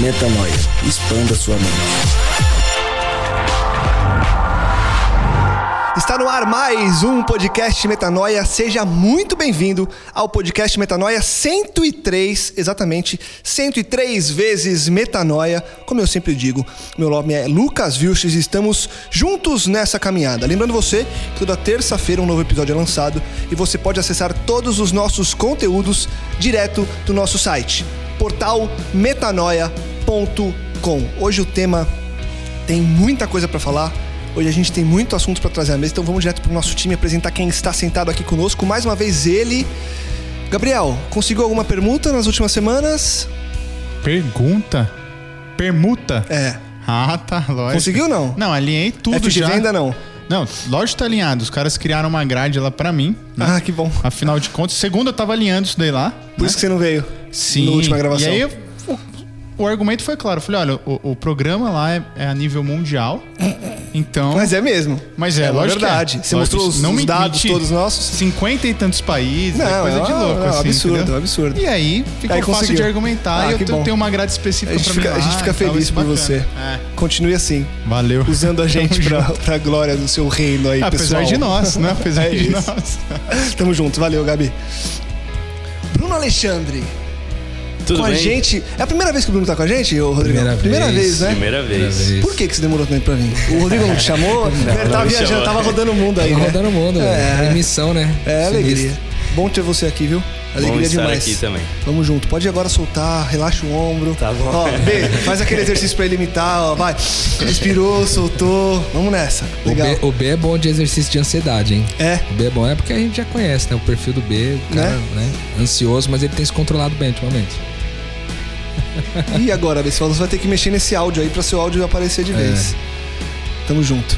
Metanoia. Expanda sua mente. Está no ar mais um podcast Metanoia. Seja muito bem-vindo ao podcast Metanoia 103, exatamente 103 vezes Metanoia. Como eu sempre digo, meu nome é Lucas Vilches e estamos juntos nessa caminhada. Lembrando você que toda terça-feira um novo episódio é lançado e você pode acessar todos os nossos conteúdos direto do nosso site, portal metanoia.com. Hoje o tema tem muita coisa para falar. Hoje a gente tem muito assunto para trazer à mesa, então vamos direto pro nosso time apresentar quem está sentado aqui conosco. Mais uma vez ele, Gabriel. Conseguiu alguma permuta nas últimas semanas? Pergunta? Permuta? É. Ah, tá, lógico. Conseguiu não? Não, alinhei tudo FGV já. ainda não. Não, lógico tá alinhado. Os caras criaram uma grade lá pra mim. né? Ah, que bom. Afinal de contas, segunda eu tava alinhando isso daí lá. Por isso que você não veio. Sim. Na última gravação. E aí, o, o argumento foi claro. Eu falei, olha, o, o programa lá é, é a nível mundial. Então... Mas é mesmo. Mas é, é lógico que é. verdade. Você Lógico, mostrou os, não os dados menti. todos nossos. 50 e tantos países, é Não, coisa de é louco, é um assim, absurdo, entendeu? é um absurdo. E aí, ficou Aí fácil conseguiu. de argumentar Ah, e eu tenho- bom. uma grade específica A pra fica, mim a gente fica feliz é por bacana. você. É. Continue assim. Valeu. Usando a gente pra, pra glória do seu reino aí, Apesar pessoal. de nós, né? Apesar É de isso. nós. Tamo junto. Valeu, Gabi. Bruno Alexandre. Tudo com bem? a gente. É a primeira vez que o Bruno tá com a gente, ô Rodrigo? Primeira vez. né? Primeira vez. Por que, que você demorou tanto pra vir? O Rodrigo não te chamou? Ele tava não me viajando, chamou. tava rodando o mundo aí, Tava né? rodando o mundo, É. é. missão, né? É, alegria. Sinistro. Bom ter você aqui, viu? Alegria Bom estar demais. aqui também. Vamos junto. Pode agora soltar, relaxa o ombro. Tá bom. Ó, B, faz aquele exercício pra ele imitar, ó. Vai. Respirou, soltou. Vamos nessa. O Legal. B, o B é bom de exercício de ansiedade, hein? É. O B é bom é porque a gente já conhece, né? O perfil do B, o cara, Né? né? Ansioso, mas ele tem se controlado bem ultimamente. E agora, Bessola, você vai ter que mexer nesse áudio aí pra seu áudio aparecer de vez. Tamo junto.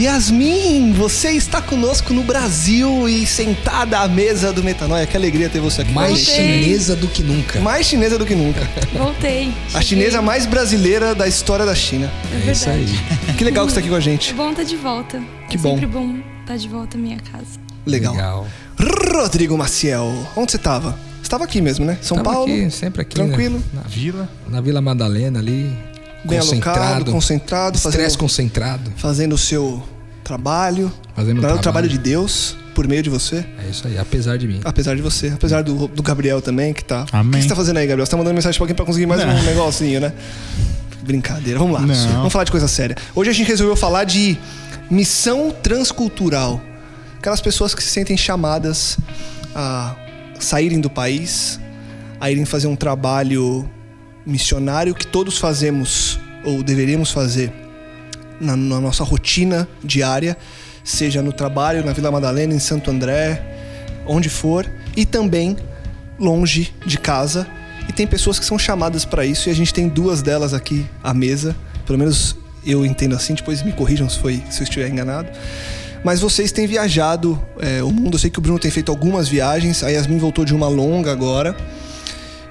Yasmin, você está conosco no Brasil e sentada à mesa do Metanoia. Que alegria ter você aqui. Mais gente. chinesa do que nunca. Mais chinesa do que nunca. Voltei. A chinesa mais brasileira da história da China. É É isso aí. Que legal que você tá aqui com a gente. É bom estar de volta. Que é bom. sempre bom estar de volta à minha casa. Legal. Legal. Rodrigo Maciel, onde você tava? Você tava aqui mesmo, né? São Tava Paulo. aqui, sempre aqui. Tranquilo. Né? Vila. Na, na Vila Madalena ali. Bem concentrado. alocado, concentrado, Estresse fazendo, concentrado. fazendo o seu trabalho. Fazendo o o trabalho trabalho. de Deus por meio de você. É isso aí, apesar de mim. Apesar de você, apesar do, do Gabriel também, que tá. O Amém. que você tá fazendo aí, Gabriel? Você tá mandando mensagem pra alguém pra conseguir mais Não. um negocinho, né? Brincadeira, vamos lá. Não. Vamos falar de coisa séria. Hoje a gente resolveu falar de missão transcultural. Aquelas pessoas que se sentem chamadas a saírem do país, a irem fazer um trabalho missionário que todos fazemos ou deveríamos fazer na, na nossa rotina diária, seja no trabalho, na Vila Madalena, em Santo André, onde for, e também longe de casa. E tem pessoas que são chamadas para isso e a gente tem duas delas aqui à mesa. Pelo menos eu entendo assim, depois me corrijam se, foi, se eu estiver enganado. Mas vocês têm viajado é, o mundo. Eu sei que o Bruno tem feito algumas viagens. A Yasmin voltou de uma longa agora.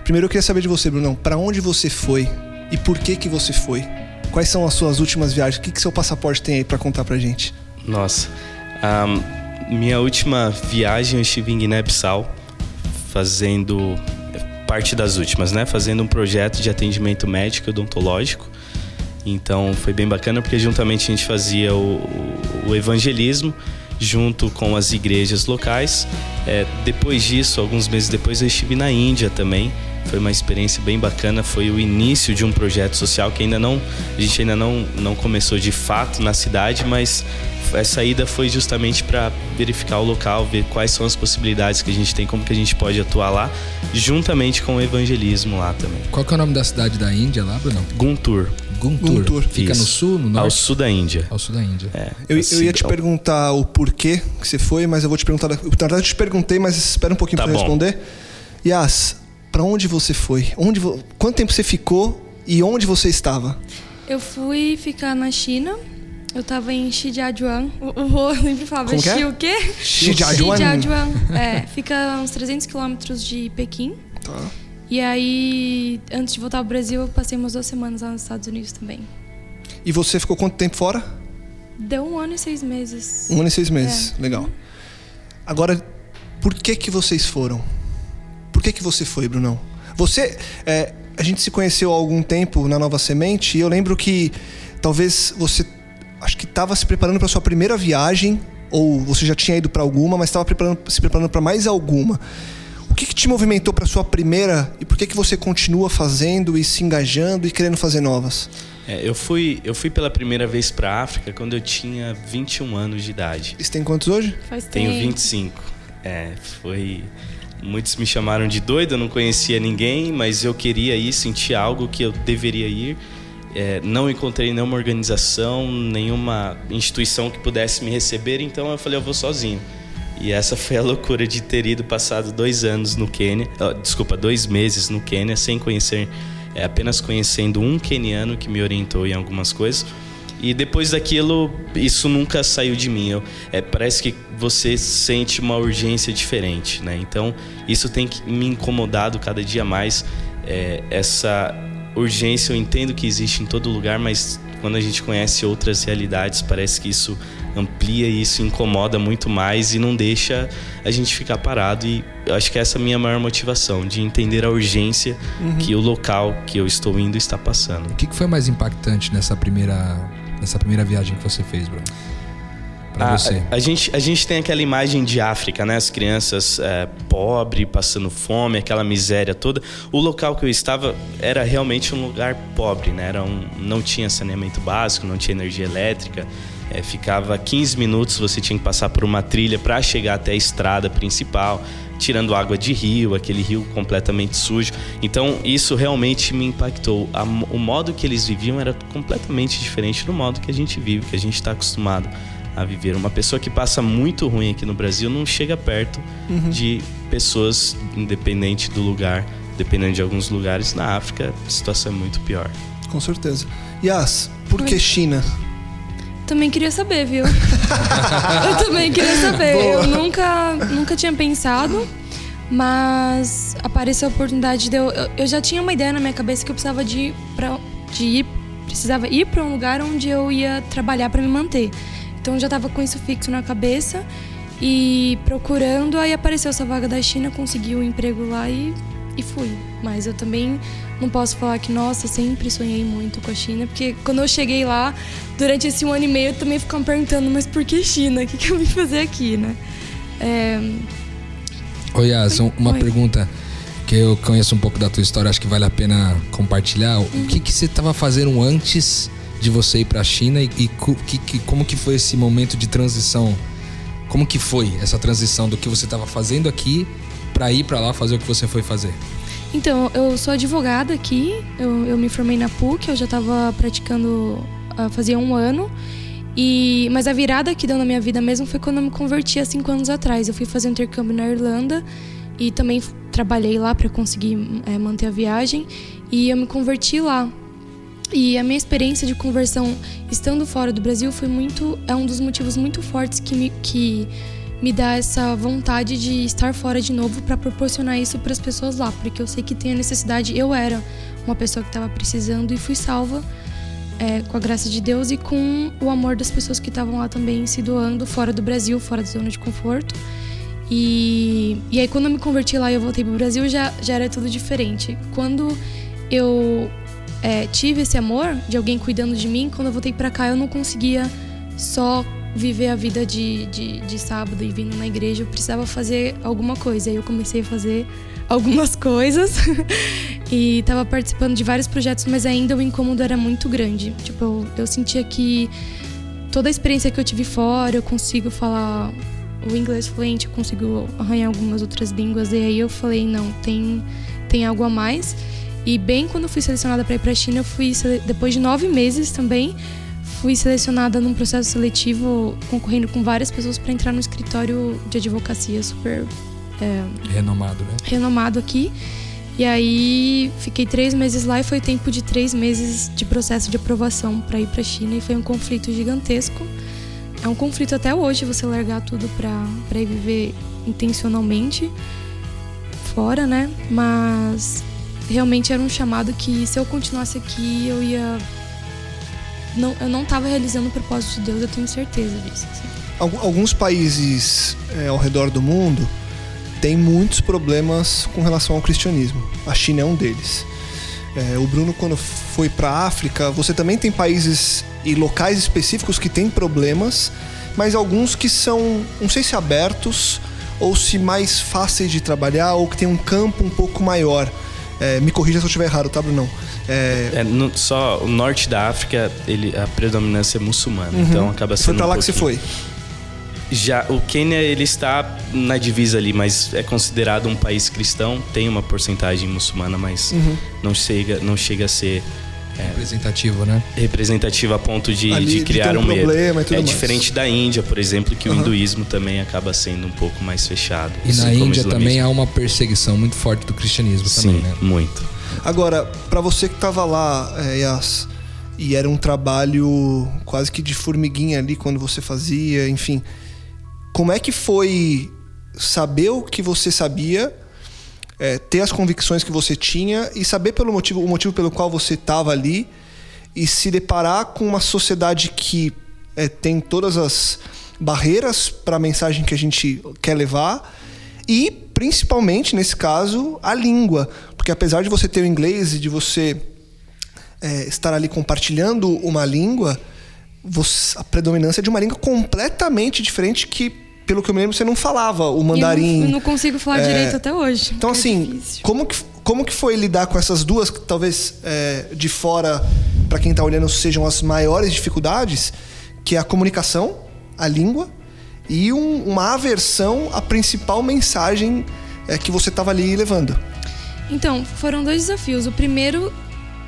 Primeiro eu queria saber de você, Brunão. Para onde você foi e por que que você foi? Quais são as suas últimas viagens? O que, que seu passaporte tem aí para contar pra gente? Nossa. Ahn, minha última viagem eu estive em Guiné-Bissau, fazendo parte das últimas, né? Fazendo um projeto de atendimento médico e odontológico. Então foi bem bacana porque juntamente a gente fazia o, o evangelismo junto com as igrejas locais. É, depois disso, alguns meses depois, eu estive na Índia também, Foi uma experiência bem bacana, foi o início de um projeto social que ainda não a gente ainda não, não começou de fato na cidade, mas essa ida foi justamente para verificar o local, ver quais são as possibilidades que a gente tem, como que a gente pode atuar lá, juntamente com o evangelismo lá também. Qual que é o nome da cidade da Índia lá, Bruno? Guntur, Guntur. Guntur. Fica no Isso. sul, no ao norte? sul da Índia. Ao sul da Índia. É, Eu, assim, eu ia te ao- perguntar o porquê que você foi, mas eu vou te perguntar. Na verdade, eu te perguntei, mas espera um pouquinho Tá pra eu bom. responder. Yas, pra onde você foi? Onde, quanto tempo você ficou e onde você estava? Eu fui ficar na China. Eu tava em Shijiazhuang. O, Rô sempre falava Como que é? Xi o quê? Shijiazhuang. Shijiazhuang. É, fica a uns 300 quilômetros de Pequim. Tá. E aí, antes de voltar ao Brasil, eu passei umas duas semanas lá nos Estados Unidos também. E você ficou quanto tempo fora? Deu um ano e seis meses. Um ano e seis meses. É. Legal. Agora, por que que vocês foram? Por que que você foi, Brunão? Você, é, a gente se conheceu há algum tempo na Nova Semente e eu lembro que talvez você, acho que estava se preparando para sua primeira viagem ou você já tinha ido para alguma, mas estava preparando, se preparando para mais alguma. O que, que te movimentou para sua primeira e por que que você continua fazendo e se engajando e querendo fazer novas? É, eu fui eu fui pela primeira vez para África quando eu tinha 21 anos de idade. E Você tem quantos hoje? Faz tempo. Tenho 25. É, foi. Muitos me chamaram de doido, eu não conhecia ninguém, mas eu queria ir, sentir algo que eu deveria ir. É, não encontrei nenhuma organização, nenhuma instituição que pudesse me receber, então eu falei, eu vou sozinho. E essa foi a loucura de ter ido passado dois anos no Quênia, desculpa, dois meses no Quênia, sem conhecer, é, apenas conhecendo um queniano que me orientou em algumas coisas. E depois daquilo, isso nunca saiu de mim. Eu, é, parece que você sente uma urgência diferente, né? Então, isso tem me incomodado cada dia mais. É, essa urgência eu entendo que existe em todo lugar, mas quando a gente conhece outras realidades, parece que isso amplia e isso incomoda muito mais e não deixa a gente ficar parado. E eu acho que essa é a minha maior motivação, de entender a urgência que o local que eu estou indo está passando. O que foi mais impactante nessa primeira, nessa primeira viagem que você fez, Bruno? Pra A, você. a- a gente, a gente tem aquela imagem de África, né? As crianças é, pobres, passando fome, aquela miséria toda. O local que eu estava era realmente um lugar pobre, né? Era um, não tinha saneamento básico, não tinha energia elétrica. É, ficava 15 minutos, você tinha que passar por uma trilha para chegar até a estrada principal, tirando água de rio, aquele rio completamente sujo. Então, isso realmente me impactou. O modo que eles viviam era completamente diferente do modo que a gente vive, que a gente está acostumado a viver. Uma pessoa que passa muito ruim aqui no Brasil não chega perto de pessoas, independente do lugar, dependendo de alguns lugares. Na África, a situação é muito pior. Com certeza. Yas, por que China? Também queria saber, viu? eu também queria saber. Boa. Eu nunca, nunca tinha pensado, mas apareceu a oportunidade de eu, eu. já tinha uma ideia na minha cabeça que eu precisava de, ir pra, de ir. Precisava ir para um lugar onde eu ia trabalhar para me manter. Então eu já tava com isso fixo na cabeça e procurando. Aí apareceu essa vaga da China, consegui o um emprego lá e, e fui. Mas eu também não posso falar que, nossa, sempre sonhei muito com a China, porque quando eu cheguei lá, durante esse um ano e meio, eu também ficava perguntando, mas por que China? O que, que eu vim fazer aqui, né? É, Ô Yas, um- uma Oi. pergunta que eu conheço um pouco da tua história, acho que vale a pena compartilhar. O que, que você estava fazendo antes de você ir para a China e, e que, que- como que foi esse momento de transição? Como que foi essa transição do que você estava fazendo aqui para ir para lá fazer o que você foi fazer? Então, eu sou advogada aqui, eu, eu me formei na PUC, eu já estava praticando ah, fazia um ano. E, mas a virada que deu na minha vida mesmo foi quando eu me converti há cinco anos atrás. Eu fui fazer um intercâmbio na Irlanda e também trabalhei lá para conseguir eh, manter a viagem. E eu me converti lá. E a minha experiência de conversão estando fora do Brasil foi muito. É um dos motivos muito fortes que me, que me dá essa vontade de estar fora de novo para proporcionar isso para as pessoas lá, porque eu sei que tem a necessidade. Eu era uma pessoa que estava precisando e fui salva é, com a graça de Deus e com o amor das pessoas que estavam lá também se doando fora do Brasil, fora da zona de conforto. E, e aí quando eu me converti lá e eu voltei pro Brasil já, já era tudo diferente. Quando eu é, tive esse amor de alguém cuidando de mim, quando eu voltei para cá eu não conseguia só viver a vida de, de, de sábado e vindo na igreja, eu precisava fazer alguma coisa. Aí eu comecei a fazer algumas coisas e estava participando de vários projetos, mas ainda o incômodo era muito grande. Tipo, eu, eu sentia que toda a experiência que eu tive fora, eu consigo falar o inglês fluente, eu consigo arranhar algumas outras línguas. E aí eu falei, não, tem, tem algo a mais. E bem quando eu fui selecionada para ir para a China, eu fui depois de nove meses também fui selecionada num processo seletivo concorrendo com várias pessoas para entrar no escritório de advocacia super é, renomado, né? Renomado aqui. E aí fiquei três meses lá e foi tempo de três meses de processo de aprovação para ir para a China e foi um conflito gigantesco. É um conflito até hoje você largar tudo para ir viver intencionalmente fora, né? Mas realmente era um chamado que se eu continuasse aqui eu ia não, eu não estava realizando o propósito de Deus, eu tenho certeza disso. Assim. Alguns países é, ao redor do mundo têm muitos problemas com relação ao cristianismo. A China é um deles. É, o Bruno, quando foi para a África, você também tem países e locais específicos que têm problemas, mas alguns que são, não sei se abertos ou se mais fáceis de trabalhar ou que tem um campo um pouco maior. É, me corrija se eu estiver errado, tá, Bruno? É... é no, só o norte da África, ele, a predominância é muçulmana, uhum. então acaba sendo. Foi pra um lá pouquinho... que você foi? Já o Quênia ele está na divisa ali, mas é considerado um país cristão, tem uma porcentagem muçulmana, mas uhum. não chega não chega a ser é, representativo, né? Representativo a ponto de, ali, de criar de um, um medo. é diferente da Índia, por exemplo, que uhum. o hinduísmo também acaba sendo um pouco mais fechado. E assim na Índia também há uma perseguição muito forte do cristianismo Sim, também, né? muito. Agora, para você que estava lá, é, Yas, e era um trabalho quase que de formiguinha ali quando você fazia, enfim, como é que foi saber o que você sabia, é, ter as convicções que você tinha e saber pelo motivo, o motivo pelo qual você estava ali e se deparar com uma sociedade que é, tem todas as barreiras para a mensagem que a gente quer levar e principalmente nesse caso a língua, porque apesar de você ter o inglês e de você é, estar ali compartilhando uma língua, você, a predominância é de uma língua completamente diferente que, pelo que eu me lembro, você não falava o mandarim. Eu não, não consigo falar é, direito até hoje. Então, assim, é como, que, como que foi lidar com essas duas, que talvez é, de fora, para quem está olhando, sejam as maiores dificuldades, que é a comunicação, a língua, e um, uma aversão à principal mensagem é, que você estava ali levando? Então, foram dois desafios. O primeiro,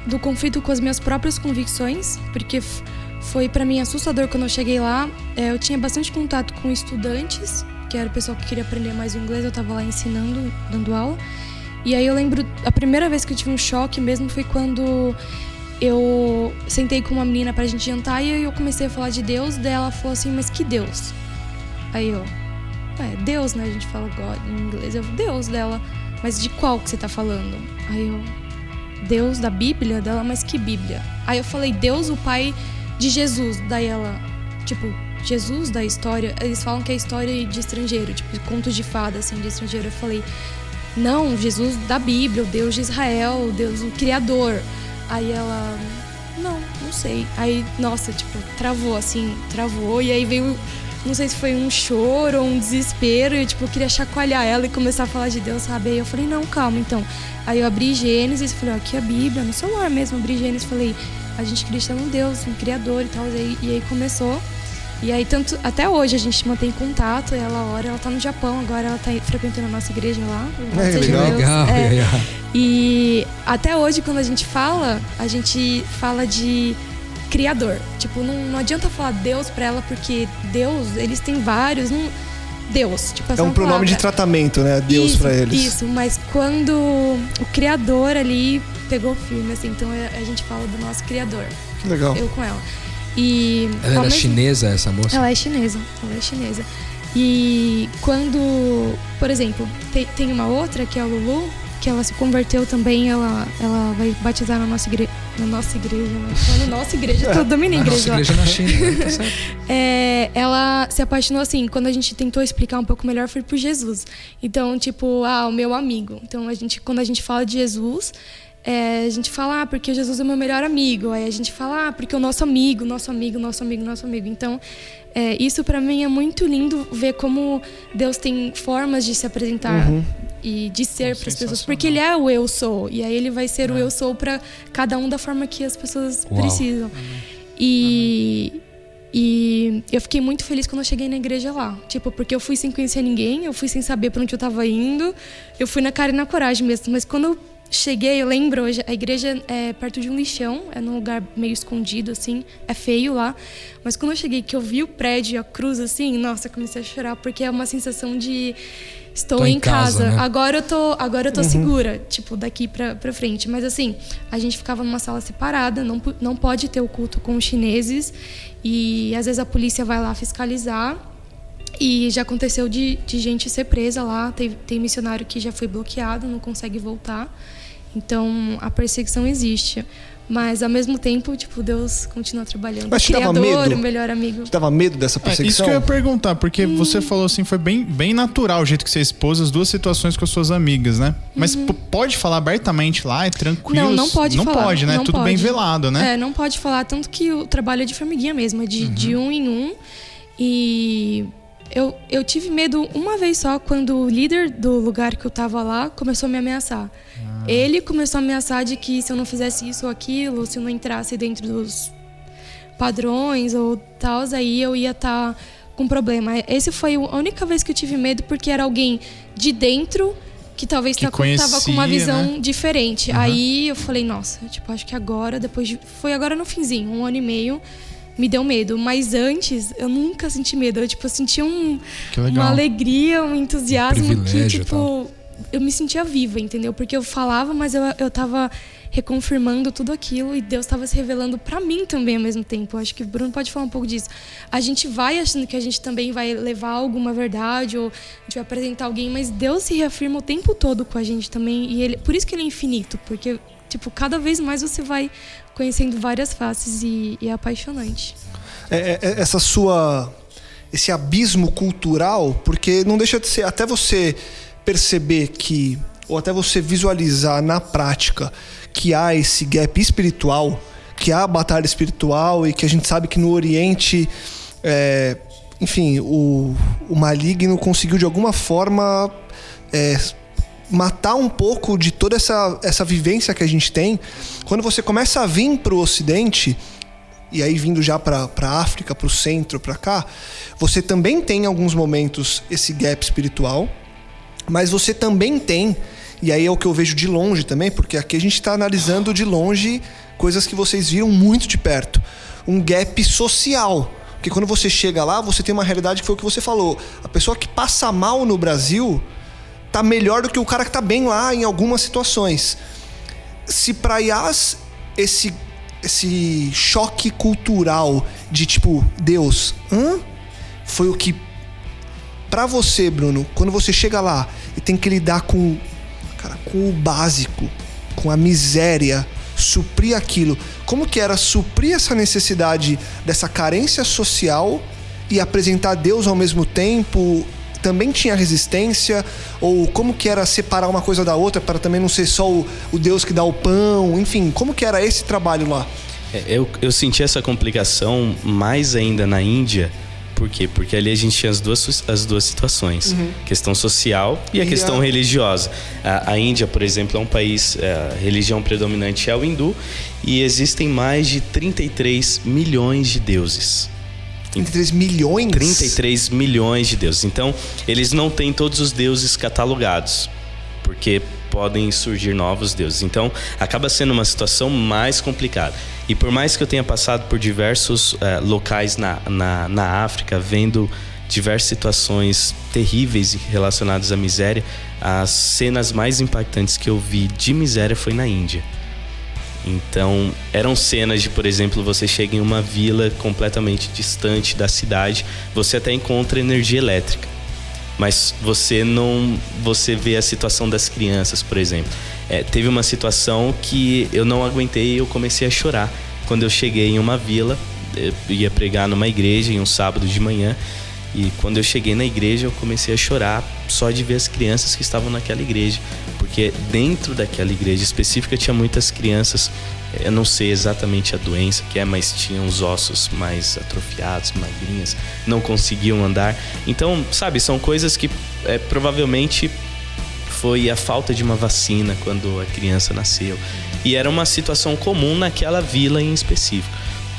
do conflito com as minhas próprias convicções, porque foi para mim assustador quando eu cheguei lá. É, eu tinha bastante contato com estudantes, que era o pessoal que queria aprender mais o inglês, eu estava lá ensinando, dando aula. E aí eu lembro, a primeira vez que eu tive um choque mesmo foi quando eu sentei com uma menina pra gente jantar e eu comecei a falar de Deus, daí ela falou assim, mas que Deus? Aí eu, é, Deus, né? A gente fala God em inglês, eu, Deus dela. Mas de qual que você tá falando? Aí eu, Deus da Bíblia dela, mas que Bíblia? Aí eu falei, Deus, o pai de Jesus. Daí ela, tipo, Jesus da história, eles falam que é história de estrangeiro, tipo, contos de fada, assim, de estrangeiro. Eu falei, não, Jesus da Bíblia, o Deus de Israel, o Deus, o Criador. Aí ela, não, não sei. Aí, nossa, tipo, travou, assim, travou. E aí veio não sei se foi um choro ou um desespero, e tipo, eu queria chacoalhar ela e começar a falar de Deus, sabe? Aí eu falei, não, calma, então. Aí eu abri Gênesis, falei, ó, aqui é a Bíblia, no celular mesmo, abri Gênesis, falei, a gente acredita num Deus, um Criador e tal, e aí, e aí começou. E aí, tanto até hoje a gente mantém contato. Ela ora, ela tá no Japão agora, ela tá frequentando a nossa igreja lá. É, legal, legal. É. E até hoje, quando a gente fala, a gente fala de criador. Tipo, não, não adianta falar Deus pra ela, porque Deus, eles têm vários. Não, Deus. Tipo, é um pronome palavra. de tratamento, né? Deus para eles. Isso, mas quando o criador ali pegou firme, assim, então a gente fala do nosso criador. Que legal. Eu com ela. E. Ela era chinesa, essa moça? Ela é chinesa. Ela é chinesa. E quando, por exemplo, tem, tem uma outra que é a Lulu, que ela se converteu também, ela, ela vai batizar na nossa igreja. Na nossa igreja, né? Na nossa igreja, tô dominando a igreja. Nossa igreja na China, né? tá é, ela se apaixonou assim, quando a gente tentou explicar um pouco melhor, foi por Jesus. Então, tipo, ah, o meu amigo. Então, a gente, quando a gente fala de Jesus, é, a gente fala, ah, porque Jesus é meu melhor amigo. Aí a gente fala, ah, porque o nosso amigo, nosso amigo, nosso amigo, nosso amigo. Então, é, isso para mim é muito lindo ver como Deus tem formas de se apresentar Uhum. E de ser para as pessoas, porque ele é o eu sou e aí ele vai ser o eu sou para cada um da forma que as pessoas Uau. precisam. E e eu fiquei muito feliz quando eu cheguei na igreja lá. Tipo, porque eu fui sem conhecer ninguém, eu fui sem saber para onde eu tava indo. Eu fui na cara e na coragem mesmo. Mas quando eu cheguei, eu lembro, hoje, a igreja é perto de um lixão, é num lugar meio escondido, assim. É feio lá. Mas quando eu cheguei, que eu vi o prédio e a cruz, assim, nossa, eu comecei a chorar. Porque é uma sensação de... Estou Tô em casa, casa. né? Agora eu tô, agora eu tô segura, tipo, daqui pra, pra frente. Mas assim, a gente ficava numa sala separada, não, não pode ter o culto com os chineses. E às vezes a polícia vai lá fiscalizar. E já aconteceu de, de gente ser presa lá. Tem, tem missionário que já foi bloqueado, não consegue voltar. Então a perseguição existe. Mas ao mesmo tempo, tipo, Deus continua trabalhando. Mas te dava Criador, medo? o melhor amigo. Dava medo dessa É, isso perseguição? que eu ia perguntar, porque Hum. você falou assim, foi bem, bem natural o jeito que você expôs as duas situações com as suas amigas, né? Mas p- pode falar abertamente lá, é tranquilo? Uhum. Não, não pode Não falar. pode, né? Não Tudo bem pode. velado, né? É, não pode falar, tanto que o trabalho é de formiguinha mesmo, é de, de Uhum. um em um. E eu, eu tive medo uma vez só quando o líder do lugar que eu tava lá começou a me ameaçar. Ah. Ele começou a ameaçar de que se eu não fizesse isso ou aquilo, se eu não entrasse dentro dos padrões ou tal, aí eu ia estar com problema. Esse foi a única vez que eu tive medo, porque era alguém de dentro que talvez Que tá com- tava com uma conhecia, visão né? diferente. Aí eu falei, nossa, tipo, acho que agora, depois de. Foi agora no finzinho, um ano e meio, me deu medo. Mas antes, eu nunca senti medo. Eu, tipo, senti um, Que uma alegria, um entusiasmo que, privilégio e tipo, eu me sentia viva, entendeu? Porque eu falava, mas eu, eu tava reconfirmando tudo aquilo e Deus estava se revelando pra mim também ao mesmo tempo. Acho que o Bruno pode falar um pouco disso. A gente vai achando que a gente também vai levar alguma verdade ou a gente vai apresentar alguém, mas Deus se reafirma o tempo todo com a gente também e ele, por isso que ele é infinito, porque tipo, cada vez mais você vai conhecendo várias faces e, e é apaixonante. É, é, é, essa sua esse abismo cultural, porque não deixa de ser até você perceber que ou até você visualizar na prática que há esse gap espiritual, que há a batalha espiritual e que a gente sabe que no Oriente, é, enfim, o, o maligno conseguiu de alguma forma é, matar um pouco de toda essa, essa vivência que a gente tem. Quando você começa a vir para o Ocidente, e aí vindo já para a África, para o centro, para cá, você também tem em alguns momentos esse gap espiritual, mas você também tem, e aí é o que eu vejo de longe também, porque aqui a gente está analisando de longe coisas que vocês viram muito de perto, um gap social. Porque quando você chega lá, você tem uma realidade que foi o que você falou. A pessoa que passa mal no Brasil tá melhor do que o cara que tá bem lá em algumas situações. Se pra Yas esse esse choque cultural de tipo, Deus, hã? Foi o que Pra você, Bruno, quando você chega lá e tem que lidar com cara, com o básico, com a miséria, suprir aquilo. Como que era suprir essa necessidade dessa carência social e apresentar Deus ao mesmo tempo? Também tinha resistência? Ou como que era separar uma coisa da outra para também não ser só o, o Deus que dá o pão? Enfim, como que era esse trabalho lá? É, Eu, eu senti essa complicação mais ainda na Índia. Por quê? Porque ali a gente tinha as duas, as duas situações: questão social e a E questão a- religiosa. A, a Índia, por exemplo, é um país, é, a religião predominante é o hindu e existem mais de 33 milhões de deuses. 33 milhões? 33 milhões de deuses. Então, eles não têm todos os deuses catalogados, porque podem surgir novos deuses. Então, acaba sendo uma situação mais complicada. E por mais que eu tenha passado por diversos eh, locais na, na, na África, vendo diversas situações terríveis relacionadas à miséria, as cenas mais impactantes que eu vi de miséria foi na Índia. Então, eram cenas de, por exemplo, você chega em uma vila completamente distante da cidade, você até encontra energia elétrica. Mas você não. Você vê a situação das crianças, por exemplo. É, teve uma situação que eu não aguentei e eu comecei a chorar. Quando eu cheguei em uma vila, eu ia pregar numa igreja em um sábado de manhã. E quando eu cheguei na igreja, eu comecei a chorar só de ver as crianças que estavam naquela igreja. Porque dentro daquela igreja específica tinha muitas crianças. Eu não sei exatamente a doença que é, mas tinham os ossos mais atrofiados, magrinhas, não conseguiam andar. Então, sabe, são coisas que é, provavelmente foi a falta de uma vacina quando a criança nasceu. E era uma situação comum naquela vila em específico.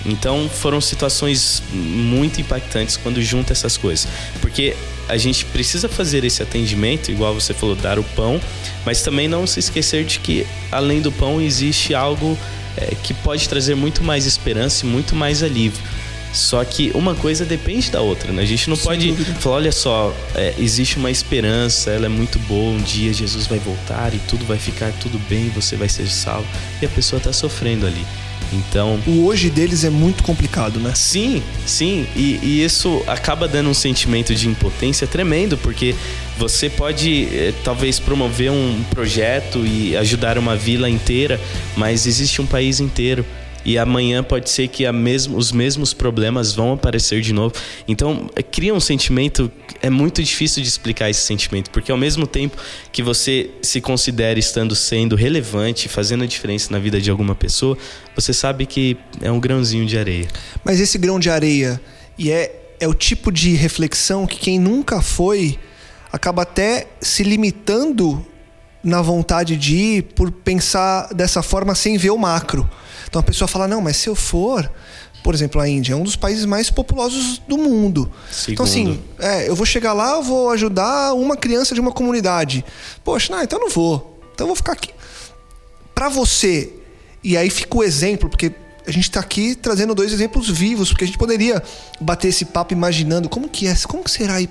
Então foram situações muito impactantes quando junta essas coisas. Porque a gente precisa fazer esse atendimento, igual você falou, dar o pão, mas também não se esquecer de que além do pão existe algo é, que pode trazer muito mais esperança e muito mais alívio. Só que uma coisa depende da outra, né? A gente não Sem pode dúvida. falar, olha só, é, existe uma esperança, ela é muito boa, um dia Jesus vai voltar e tudo vai ficar tudo bem, você vai ser salvo. E a pessoa está sofrendo ali. Então. O hoje deles é muito complicado, né? Sim, sim. E, e isso acaba dando um sentimento de impotência tremendo, porque você pode eh, talvez promover um projeto e ajudar uma vila inteira, mas existe um país inteiro e amanhã pode ser que mesmo, os mesmos problemas vão aparecer de novo. Então, é, cria um sentimento. É muito difícil de explicar esse sentimento, porque ao mesmo tempo que você se considera estando sendo relevante, fazendo a diferença na vida de alguma pessoa, você sabe que é um grãozinho de areia. Mas esse grão de areia, e é, é o tipo de reflexão que quem nunca foi acaba até se limitando na vontade de ir por pensar dessa forma sem ver o macro. Então a pessoa fala: não, mas se eu for, por exemplo, a Índia é um dos países mais populosos do mundo. Segundo. Então, assim, é, eu vou chegar lá, eu vou ajudar uma criança de uma comunidade. Poxa, não, então eu não vou. Então eu vou ficar aqui. Para você, e aí fica o exemplo, porque a gente está aqui trazendo dois exemplos vivos, porque a gente poderia bater esse papo imaginando como que é, como que será ir,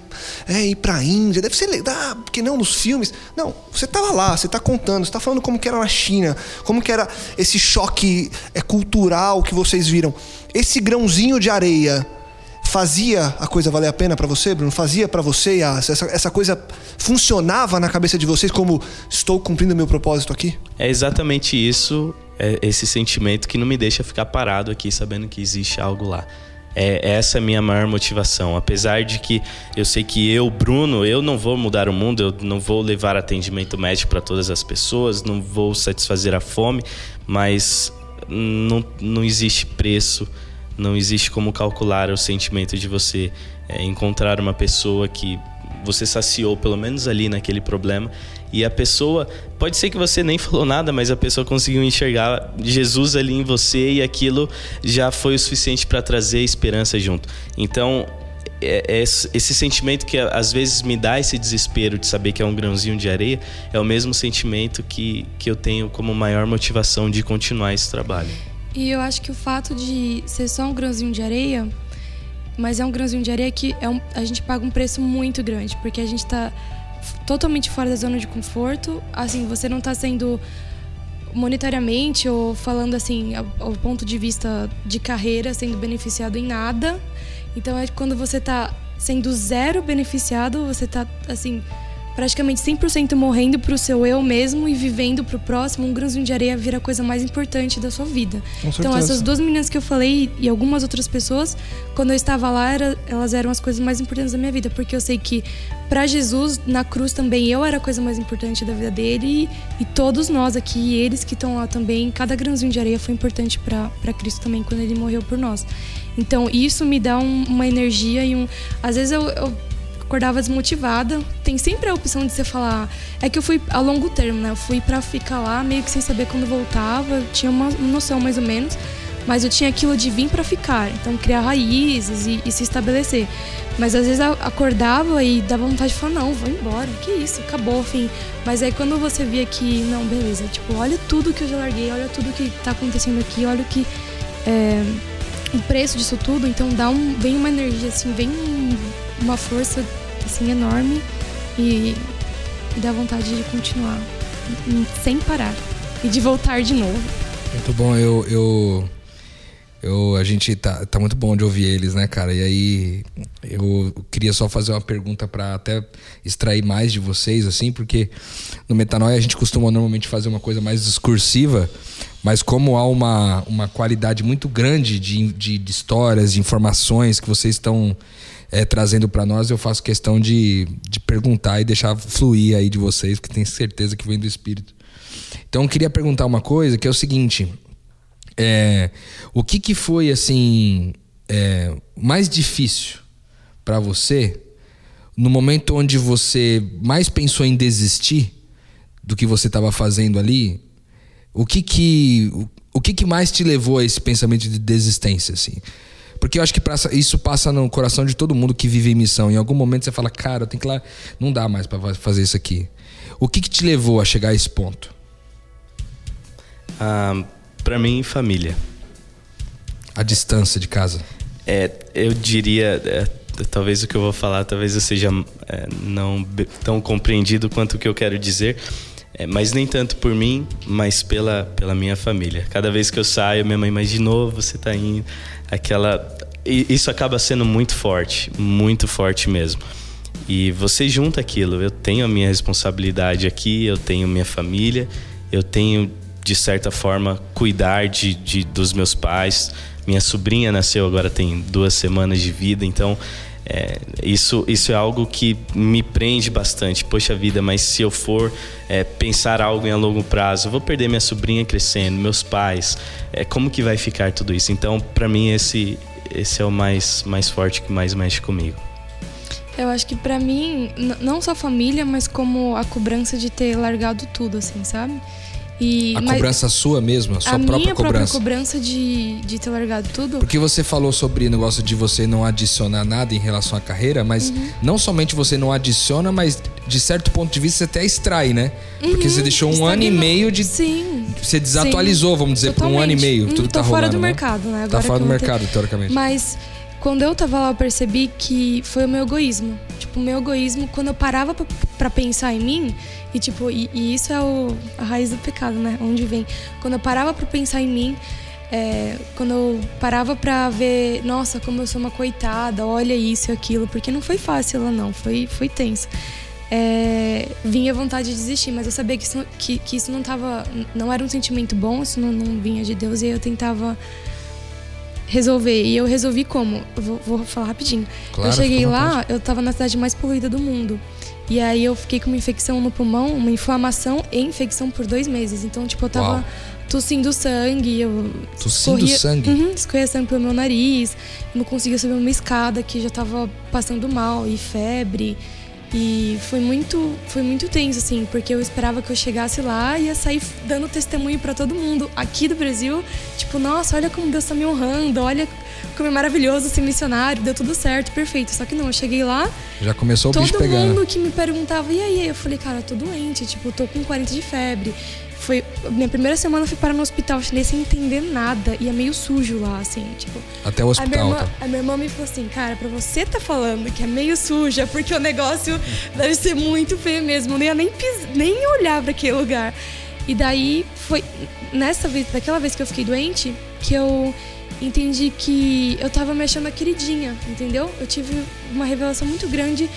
é, ir para a Índia, deve ser legal, ah, porque não nos filmes. Não, você estava lá, você está contando, você está falando como que era na China, como que era esse choque é, cultural que vocês viram. Esse grãozinho de areia fazia a coisa valer a pena para você, Bruno? Fazia para você? Essa, essa coisa funcionava na cabeça de vocês como estou cumprindo meu propósito aqui? É exatamente isso é esse sentimento que não me deixa ficar parado aqui sabendo que existe algo lá. É essa é a minha maior motivação. Apesar de que eu sei que eu, Bruno, eu não vou mudar o mundo, eu não vou levar atendimento médico para todas as pessoas, não vou satisfazer a fome, mas não, não existe preço, não existe como calcular o sentimento de você é, encontrar uma pessoa que você saciou pelo menos ali naquele problema e a pessoa pode ser que você nem falou nada, mas a pessoa conseguiu enxergar Jesus ali em você e aquilo já foi o suficiente para trazer esperança junto. Então é, é esse sentimento que às vezes me dá esse desespero de saber que é um grãozinho de areia é o mesmo sentimento que, que eu tenho como maior motivação de continuar esse trabalho. E eu acho que o fato de ser só um grãozinho de areia mas é um grãozinho de areia que é um, a gente paga um preço muito grande, porque a gente está totalmente fora da zona de conforto. Assim, você não está sendo monetariamente ou falando assim, ao, ponto de vista de carreira, sendo beneficiado em nada. Então é quando você está sendo zero beneficiado, você está assim praticamente 100% morrendo para o seu eu mesmo e vivendo para o próximo, um grãozinho de areia vira a coisa mais importante da sua vida. então, essas duas meninas que eu falei e algumas outras pessoas, quando eu estava lá, era, elas eram as coisas mais importantes da minha vida, porque eu sei que para Jesus, na cruz também, eu era a coisa mais importante da vida dele e, e todos nós aqui, e eles que estão lá também, cada grãozinho de areia foi importante para Cristo também quando ele morreu por nós. Então, isso me dá um, uma energia e um. Às vezes eu, eu acordava desmotivada. Tem sempre a opção de você falar. É que eu fui a longo termo, né? Eu fui para ficar lá meio que sem saber quando voltava. Eu tinha uma noção mais ou menos. Mas eu tinha aquilo de vir para ficar. Então, criar raízes e, e, se estabelecer. Mas às vezes eu acordava e dava vontade de falar: não, vou embora. Que isso, acabou, fim. Mas aí quando você via que, não, beleza. Tipo, olha tudo que eu já larguei, olha tudo que tá acontecendo aqui, olha o que. É, o preço disso tudo, então dá um, vem uma energia assim, vem uma força assim enorme e, e dá vontade de continuar sem parar e de voltar de novo. Muito bom, eu, eu, eu a gente tá, tá muito bom de ouvir eles, né, cara? E aí eu queria só fazer uma pergunta para até extrair mais de vocês, assim, porque no Metanoia a gente costuma normalmente fazer uma coisa mais discursiva, mas como há uma, uma qualidade muito grande de, de, de histórias, de informações que vocês estão é, trazendo para nós, eu faço questão de, de perguntar e deixar fluir aí de vocês, que tenho certeza que vem do Espírito. Então, eu queria perguntar uma coisa, que é o seguinte: é, o que, que foi assim é, mais difícil para você no momento onde você mais pensou em desistir do que você estava fazendo ali? O que que o, o que que mais te levou a esse pensamento de desistência assim? Porque eu acho que isso passa no coração de todo mundo que vive em missão. Em algum momento você fala, cara, eu tenho que lá, não dá mais para fazer isso aqui. O que, que te levou a chegar a esse ponto? Ah, para mim, família. A distância de casa. É, eu diria, é, talvez o que eu vou falar, talvez eu seja é, não tão compreendido quanto o que eu quero dizer. É, mas nem tanto por mim, mas pela, pela minha família. Cada vez que eu saio, minha mãe, mas de novo você tá indo aquela isso acaba sendo muito forte, muito forte mesmo. E você junta aquilo. Eu tenho a minha responsabilidade aqui, eu tenho minha família, eu tenho de certa forma cuidar de, de dos meus pais. Minha sobrinha nasceu agora tem duas semanas de vida, então é, isso, isso é algo que me prende bastante. Poxa vida, mas se eu for é, pensar algo em longo prazo, vou perder minha sobrinha crescendo, meus pais. É, como que vai ficar tudo isso? Então, para mim, esse, esse é o mais, mais forte que mais mexe comigo. Eu acho que para mim, não só família, mas como a cobrança de ter largado tudo, assim, sabe? E, a cobrança sua mesmo, a sua a própria minha cobrança. própria cobrança de, de ter largado tudo. Porque você falou sobre o negócio de você não adicionar nada em relação à carreira, mas uhum. não somente você não adiciona, mas de certo ponto de vista você até extrai, né? Uhum. Porque você deixou um Estagnou. ano e meio de. Sim. Você desatualizou, Sim. vamos dizer, Totalmente. por um ano e meio. Tudo hum, tá rolando. fora do né? mercado, né? Tá Agora tá fora do mercado, ter... teoricamente. Mas quando eu tava lá, eu percebi que foi o meu egoísmo. Tipo, o meu egoísmo, quando eu parava para pensar em mim, e tipo, e, e isso é o, a raiz do pecado, né? Onde vem. Quando eu parava para pensar em mim, é, quando eu parava pra ver, nossa, como eu sou uma coitada, olha isso e aquilo, porque não foi fácil lá não, foi, foi tenso. É, vinha vontade de desistir, mas eu sabia que isso, que, que isso não tava, não era um sentimento bom, isso não, não vinha de Deus, e eu tentava resolver. E eu resolvi como? Eu vou, vou falar rapidinho. Claro, eu cheguei lá, eu tava na cidade mais poluída do mundo. E aí eu fiquei com uma infecção no pulmão, uma inflamação e infecção por dois meses. Então, tipo, eu tava Uau. tossindo sangue. Eu tossindo escorria, sangue? Uhum, escorria sangue pelo meu nariz. Não conseguia subir uma escada que já tava passando mal. E febre. E foi muito, foi muito tenso, assim, porque eu esperava que eu chegasse lá e ia sair dando testemunho para todo mundo aqui do Brasil. Tipo, nossa, olha como Deus tá me honrando, olha como é maravilhoso ser missionário, deu tudo certo, perfeito. Só que não, eu cheguei lá. Já começou o todo bicho pegando. Todo mundo que me perguntava, e aí? Eu falei, cara, eu tô doente, tipo, tô com 40 de febre foi minha primeira semana eu fui parar no hospital chinês sem entender nada e é meio sujo lá assim tipo. Até o hospital a minha, irmã, tá. a minha irmã me falou assim cara para você tá falando que é meio suja porque o negócio deve ser muito feio mesmo não ia nem pis, nem olhar para aquele lugar. E daí foi nessa vez daquela vez que eu fiquei doente que eu entendi que eu tava me achando a queridinha entendeu? Eu tive uma revelação muito grande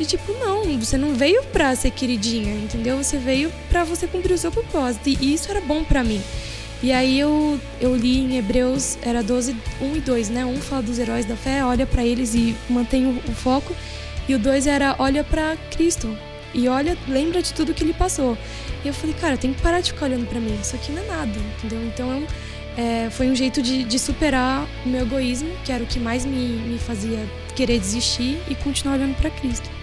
e tipo, não, você não veio pra ser queridinha, entendeu? Você veio pra você cumprir o seu propósito. E isso era bom pra mim. E aí eu, eu li em Hebreus, era 12, 1 e 2, né? Um fala dos heróis da fé, olha para eles e mantém o, o, foco. E o 2 era olha para Cristo. E olha, lembra de tudo que ele passou. E eu falei, cara, tem que parar de ficar olhando para mim. Isso aqui não é nada, entendeu? Então é, foi um jeito de, de, superar o meu egoísmo, que era o que mais me, me fazia querer desistir e continuar olhando para Cristo.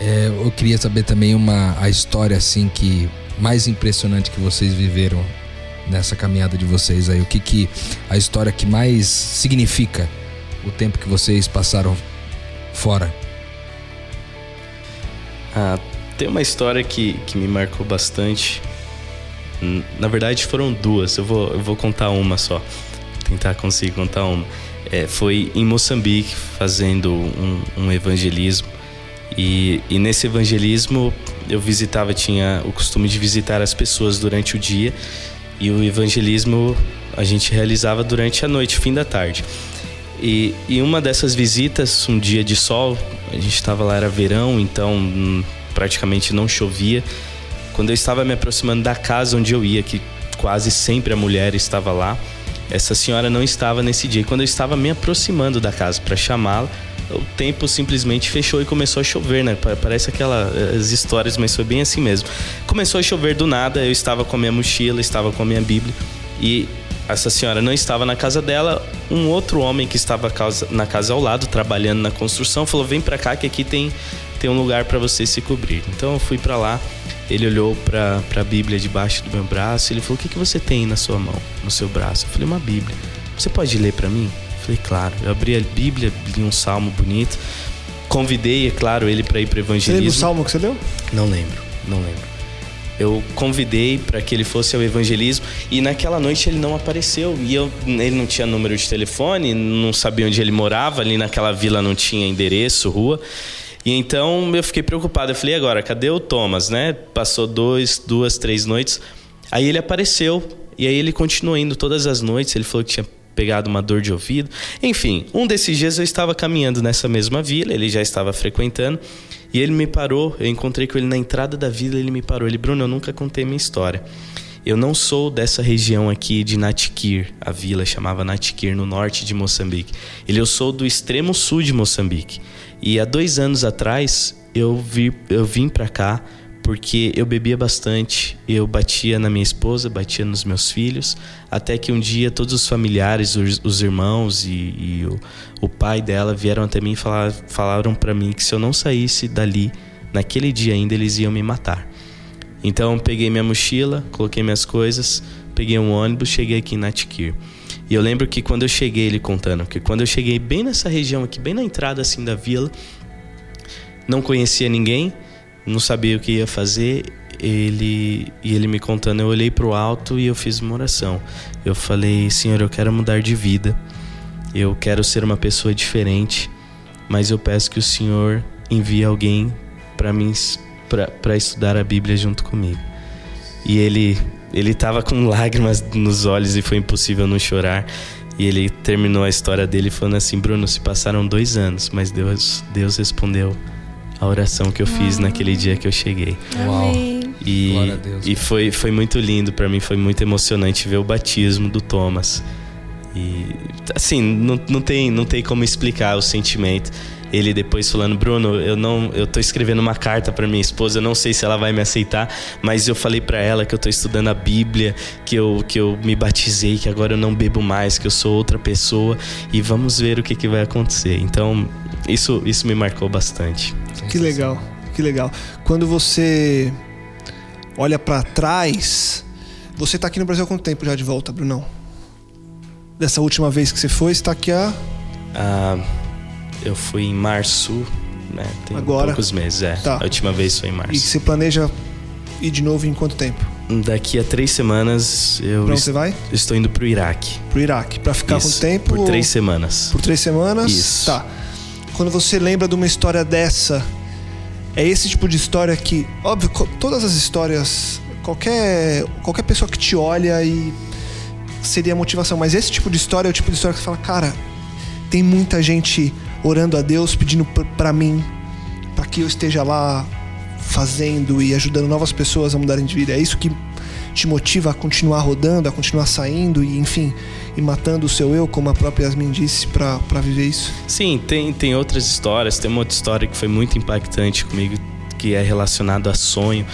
É, eu queria saber também uma a história assim que mais impressionante que vocês viveram nessa caminhada de vocês aí. O que que a história que mais significa o tempo que vocês passaram fora? Ah, tem uma história que, que me marcou bastante. Na verdade foram duas. Eu vou, eu vou contar uma só. Tentar conseguir contar uma. É, foi em Moçambique fazendo um, um evangelismo e, e nesse evangelismo eu visitava, tinha o costume de visitar as pessoas durante o dia e o evangelismo a gente realizava durante a noite, fim da tarde. E, e uma dessas visitas, um dia de sol, a gente estava lá, era verão, então hum, praticamente não chovia. Quando eu estava me aproximando da casa onde eu ia, que quase sempre a mulher estava lá, essa senhora não estava nesse dia. E quando eu estava me aproximando da casa para chamá-la, o tempo simplesmente fechou e começou a chover, né? Pa- Parece aquelas histórias, mas foi bem assim mesmo. Começou a chover do nada, eu estava com a minha mochila, estava com a minha Bíblia e essa senhora não estava na casa dela. Um outro homem que estava na casa ao lado, trabalhando na construção, falou: Vem pra cá que aqui tem, tem um lugar para você se cobrir. Então eu fui para lá. Ele olhou para a Bíblia debaixo do meu braço. Ele falou: O que, que você tem na sua mão, no seu braço? Eu falei: Uma Bíblia. Você pode ler para mim? Falei: Claro. Eu abri a Bíblia, li um salmo bonito. Convidei, é claro, ele para ir para Você lembra o evangelismo. salmo que você leu? Não lembro, não lembro. Eu convidei para que ele fosse ao evangelismo e naquela noite ele não apareceu e eu, ele não tinha número de telefone, não sabia onde ele morava, ali naquela vila não tinha endereço, rua. E então eu fiquei preocupado. Eu falei, "E agora, cadê o Thomas, né? Passou dois, duas, três noites. Aí ele apareceu e aí ele continuou indo todas as noites. Ele falou que tinha pegado uma dor de ouvido. Enfim, um desses dias eu estava caminhando nessa mesma vila, ele já estava frequentando, e ele me parou, eu encontrei com ele na entrada da vila, ele me parou, ele, Bruno, eu nunca contei minha história. Eu não sou dessa região aqui de Natikir, a vila chamava Natikir, no norte de Moçambique. Ele, eu sou do extremo sul de Moçambique. E há dois anos atrás, eu, vi, eu vim pra cá porque eu bebia bastante, eu batia na minha esposa, batia nos meus filhos, até que um dia todos os familiares, os, os irmãos e, e o, o pai dela vieram até mim e falar, falaram para mim que se eu não saísse dali, naquele dia ainda, eles iam me matar. Então peguei minha mochila, coloquei minhas coisas, peguei um ônibus, cheguei aqui em Natikir. E eu lembro que quando eu cheguei, ele contando, que quando eu cheguei bem nessa região aqui, bem na entrada assim da vila, não conhecia ninguém, não sabia o que ia fazer. Ele e ele me contando, eu olhei pro alto e eu fiz uma oração. Eu falei, Senhor, eu quero mudar de vida. Eu quero ser uma pessoa diferente, mas eu peço que o Senhor envie alguém para mim para estudar a Bíblia junto comigo. E ele ele tava com lágrimas nos olhos e foi impossível não chorar. E ele terminou a história dele falando assim: Bruno, se passaram dois anos, mas Deus, Deus respondeu a oração que eu fiz naquele dia que eu cheguei. Uau. E, Glória a Deus. e foi, foi muito lindo para mim, foi muito emocionante ver o batismo do Thomas. E assim, não, não, tem, não tem como explicar o sentimento. Ele depois falando, Bruno, eu não, eu tô escrevendo uma carta para minha esposa, eu não sei se ela vai me aceitar, mas eu falei para ela que eu tô estudando a Bíblia, que eu, que eu me batizei, que agora eu não bebo mais, que eu sou outra pessoa e vamos ver o que, que vai acontecer. Então, isso, isso me marcou bastante. Que legal, que legal. Quando você olha pra trás, você tá aqui no Brasil há quanto tempo já de volta, Brunão? Dessa última vez que você foi, você tá aqui há Ah, eu fui em março, né? Tem Agora? poucos meses, é. Tá. A última vez foi em e março. você planeja ir de novo em quanto tempo? Daqui a três semanas eu Pra onde você vai? estou indo pro Iraque. Pro Iraque. Pra ficar Isso, quanto tempo? Por três semanas. Por três semanas? Isso. Tá. Quando você lembra de uma história dessa, é esse tipo de história que, óbvio, todas as histórias, qualquer, qualquer pessoa que te olha e seria motivação, mas esse tipo de história é o tipo de história que você fala, cara, tem muita gente orando a Deus, pedindo p- pra mim, pra que eu esteja lá fazendo e ajudando novas pessoas a mudarem de vida. É isso que te motiva a continuar rodando, a continuar saindo e, enfim, e matando o seu eu, como a própria Yasmin disse, pra viver isso. Sim, tem, tem outras histórias. Tem uma outra história que foi muito impactante comigo, que é relacionada a sonho.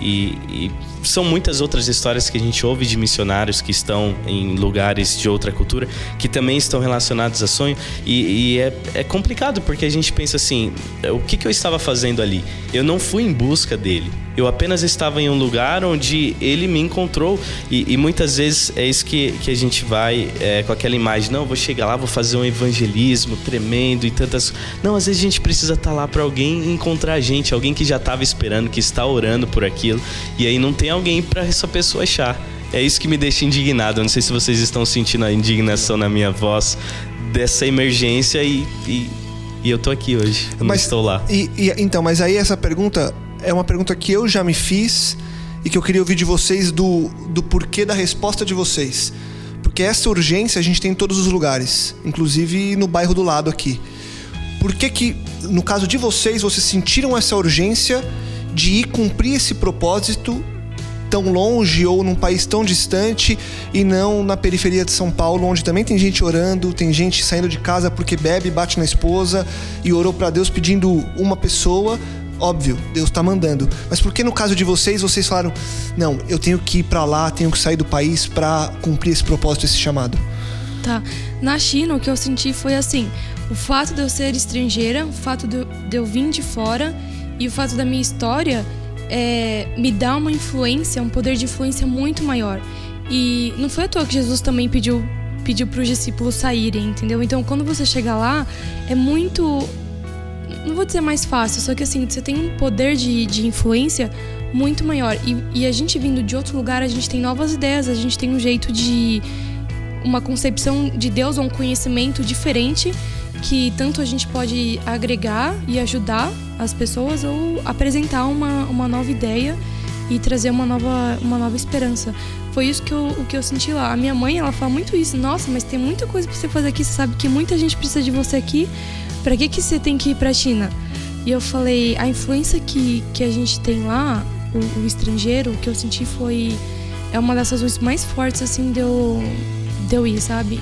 E, e são muitas outras histórias que a gente ouve de missionários que estão em lugares de outra cultura que também estão relacionados a sonho. E, e é, é complicado porque a gente pensa assim: o que, que eu estava fazendo ali? Eu não fui em busca dele. Eu apenas estava em um lugar onde ele me encontrou. E, e muitas vezes é isso que, que a gente vai é, com aquela imagem: não, vou chegar lá, vou fazer um evangelismo tremendo e tantas. Não, às vezes a gente precisa estar lá para alguém encontrar a gente, alguém que já estava esperando, que está orando por aquilo. E aí não tem alguém para essa pessoa achar. É isso que me deixa indignado. Eu não sei se vocês estão sentindo a indignação na minha voz dessa emergência e, e, e eu tô aqui hoje. Eu não estou lá. E, e- então, mas aí essa pergunta é uma pergunta que eu já me fiz e que eu queria ouvir de vocês do, do porquê da resposta de vocês. Porque essa urgência a gente tem em todos os lugares, inclusive no bairro do lado aqui. Por que que, no caso de vocês, vocês sentiram essa urgência de ir cumprir esse propósito tão longe ou num país tão distante e não na periferia de São Paulo, onde também tem gente orando, tem gente saindo de casa porque bebe, bate na esposa e orou para Deus pedindo uma pessoa. Óbvio, Deus está mandando. Mas por que no caso de vocês, vocês falaram: não, eu tenho que ir para lá, tenho que sair do país para cumprir esse propósito, esse chamado? Tá. Na China, o que eu senti foi assim: o fato de eu ser estrangeira, o fato de eu vir de fora e o fato da minha história é, me dá uma influência, um poder de influência muito maior. E não foi à toa que Jesus também pediu pediu para os discípulos saírem, entendeu? Então, quando você chega lá, é muito não vou dizer mais fácil, só que assim, você tem um poder de, de influência muito maior. E, e a gente vindo de outro lugar, a gente tem novas ideias, a gente tem um jeito de. uma concepção de Deus ou um conhecimento diferente que tanto a gente pode agregar e ajudar as pessoas ou apresentar uma, uma nova ideia e trazer uma nova, uma nova esperança. Foi isso que eu, o que eu senti lá. A minha mãe, ela fala muito isso. Nossa, mas tem muita coisa para você fazer aqui. Você sabe que muita gente precisa de você aqui. Para que, que você tem que ir para China? E eu falei, a influência que, que a gente tem lá, o, o estrangeiro, o que eu senti foi... É uma das razões mais fortes, assim, de eu, de eu ir, sabe?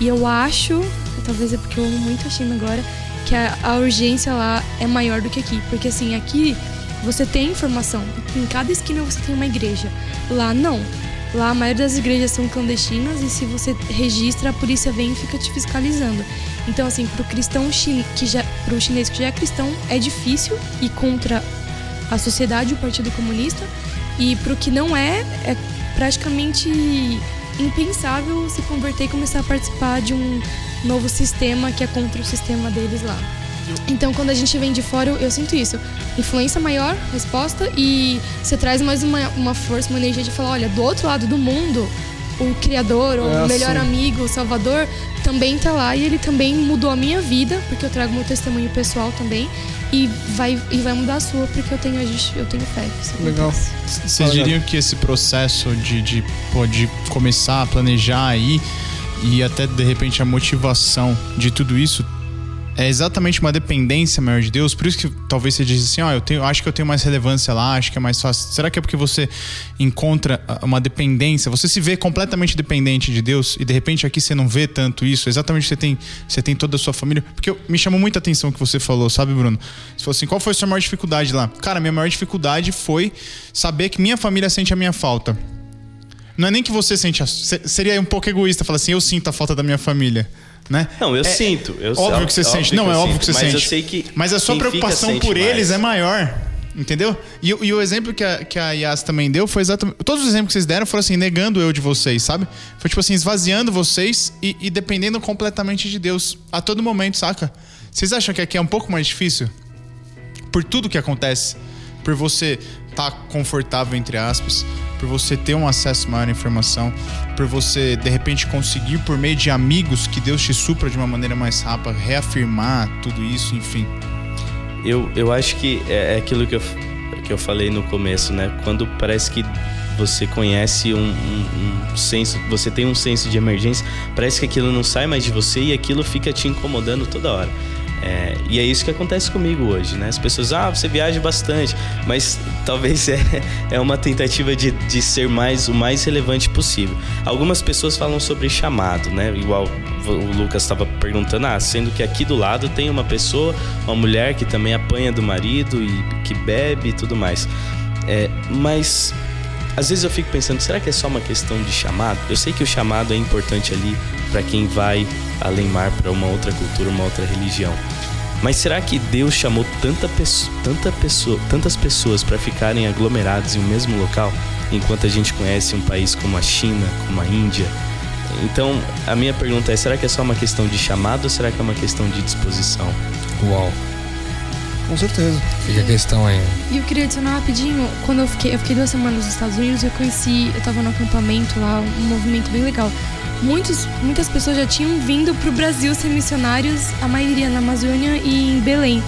E eu acho talvez é porque eu amo muito a China agora, que a, a urgência lá é maior do que aqui. Porque assim, aqui você tem informação, em cada esquina você tem uma igreja. Lá não. Lá a maioria das igrejas são clandestinas e se você registra, a polícia vem e fica te fiscalizando. Então, assim, pro cristão que já, pro chinês que já é cristão, é difícil ir contra a sociedade, o Partido Comunista. E pro que não é, é praticamente impensável se converter e começar a participar de um novo sistema que é contra o sistema deles lá. Então, quando a gente vem de fora, eu, eu sinto isso. Influência maior, resposta, e você traz mais uma, uma força, uma energia de falar: olha, do outro lado do mundo, o Criador, o é melhor assim. amigo, o Salvador, também está lá e ele também mudou a minha vida, porque eu trago meu testemunho pessoal também. E vai, e vai mudar a sua, porque eu tenho, eu tenho fé. Legal. Vocês diriam que esse processo de, de, pô, de começar a planejar aí e até de repente a motivação de tudo isso é exatamente uma dependência maior de Deus. Por isso que talvez você diz assim, ó, oh, eu tenho, acho que eu tenho mais relevância lá, acho que é mais fácil. Será que é porque você encontra ah, uma dependência? Você se vê completamente dependente de Deus e de repente aqui você não vê tanto isso. Exatamente você tem, você tem toda a sua família. Porque me chamou muita atenção o que você falou, sabe, Bruno? Você falou assim, qual foi a sua maior dificuldade lá? Cara, minha maior dificuldade foi saber que minha família sente a minha falta. Não é nem que você sente. Seria um pouco egoísta falar assim, eu sinto a falta da minha família. Né? Não, eu é, sinto. Eu, óbvio que você sente. Não, é óbvio que você mas sente. Eu sei que mas a sua preocupação por eles é maior. Entendeu? E, e, o exemplo que a, que a Yas também deu foi exatamente. Todos os exemplos que vocês deram foram assim, negando eu de vocês, sabe? Foi tipo assim, esvaziando vocês e, e dependendo completamente de Deus a todo momento, saca? Vocês acham que aqui é um pouco mais difícil? Por tudo que acontece? Por você tá confortável, entre aspas? por você ter um acesso maior à informação, por você de repente conseguir por meio de amigos que Deus te supra de uma maneira mais rápida, reafirmar tudo isso, enfim. Eu, eu acho que é, é aquilo que eu, que eu falei no começo, né? Quando parece que você conhece um, um, um, senso, você tem um senso de emergência, parece que aquilo não sai mais de você e aquilo fica te incomodando toda hora. É, e é isso que acontece comigo hoje, né? As pessoas, ah, você viaja bastante, mas talvez é, é uma tentativa de, de ser mais o mais relevante possível. Algumas pessoas falam sobre chamado, né? Igual o Lucas estava perguntando, ah, sendo que aqui do lado tem uma pessoa, uma mulher que também apanha do marido e que bebe e tudo mais. É, mas às vezes eu fico pensando, será que é só uma questão de chamado? Eu sei que o chamado é importante ali para quem vai além mar para uma outra cultura, uma outra religião. Mas será que Deus chamou tanta tanta pessoa, tantas pessoas para ficarem aglomerados em um mesmo local, enquanto a gente conhece um país como a China, como a Índia? Então, a minha pergunta é: será que é só uma questão de chamado ou será que é uma questão de disposição? Uau. Com certeza. Fica a questão aí. E eu queria adicionar rapidinho, quando eu fiquei, eu fiquei duas semanas nos Estados Unidos, eu conheci, eu tava no acampamento lá, um movimento bem legal muitos, muitas pessoas já tinham vindo pro Brasil ser missionários, a maioria na Amazônia e em Belém.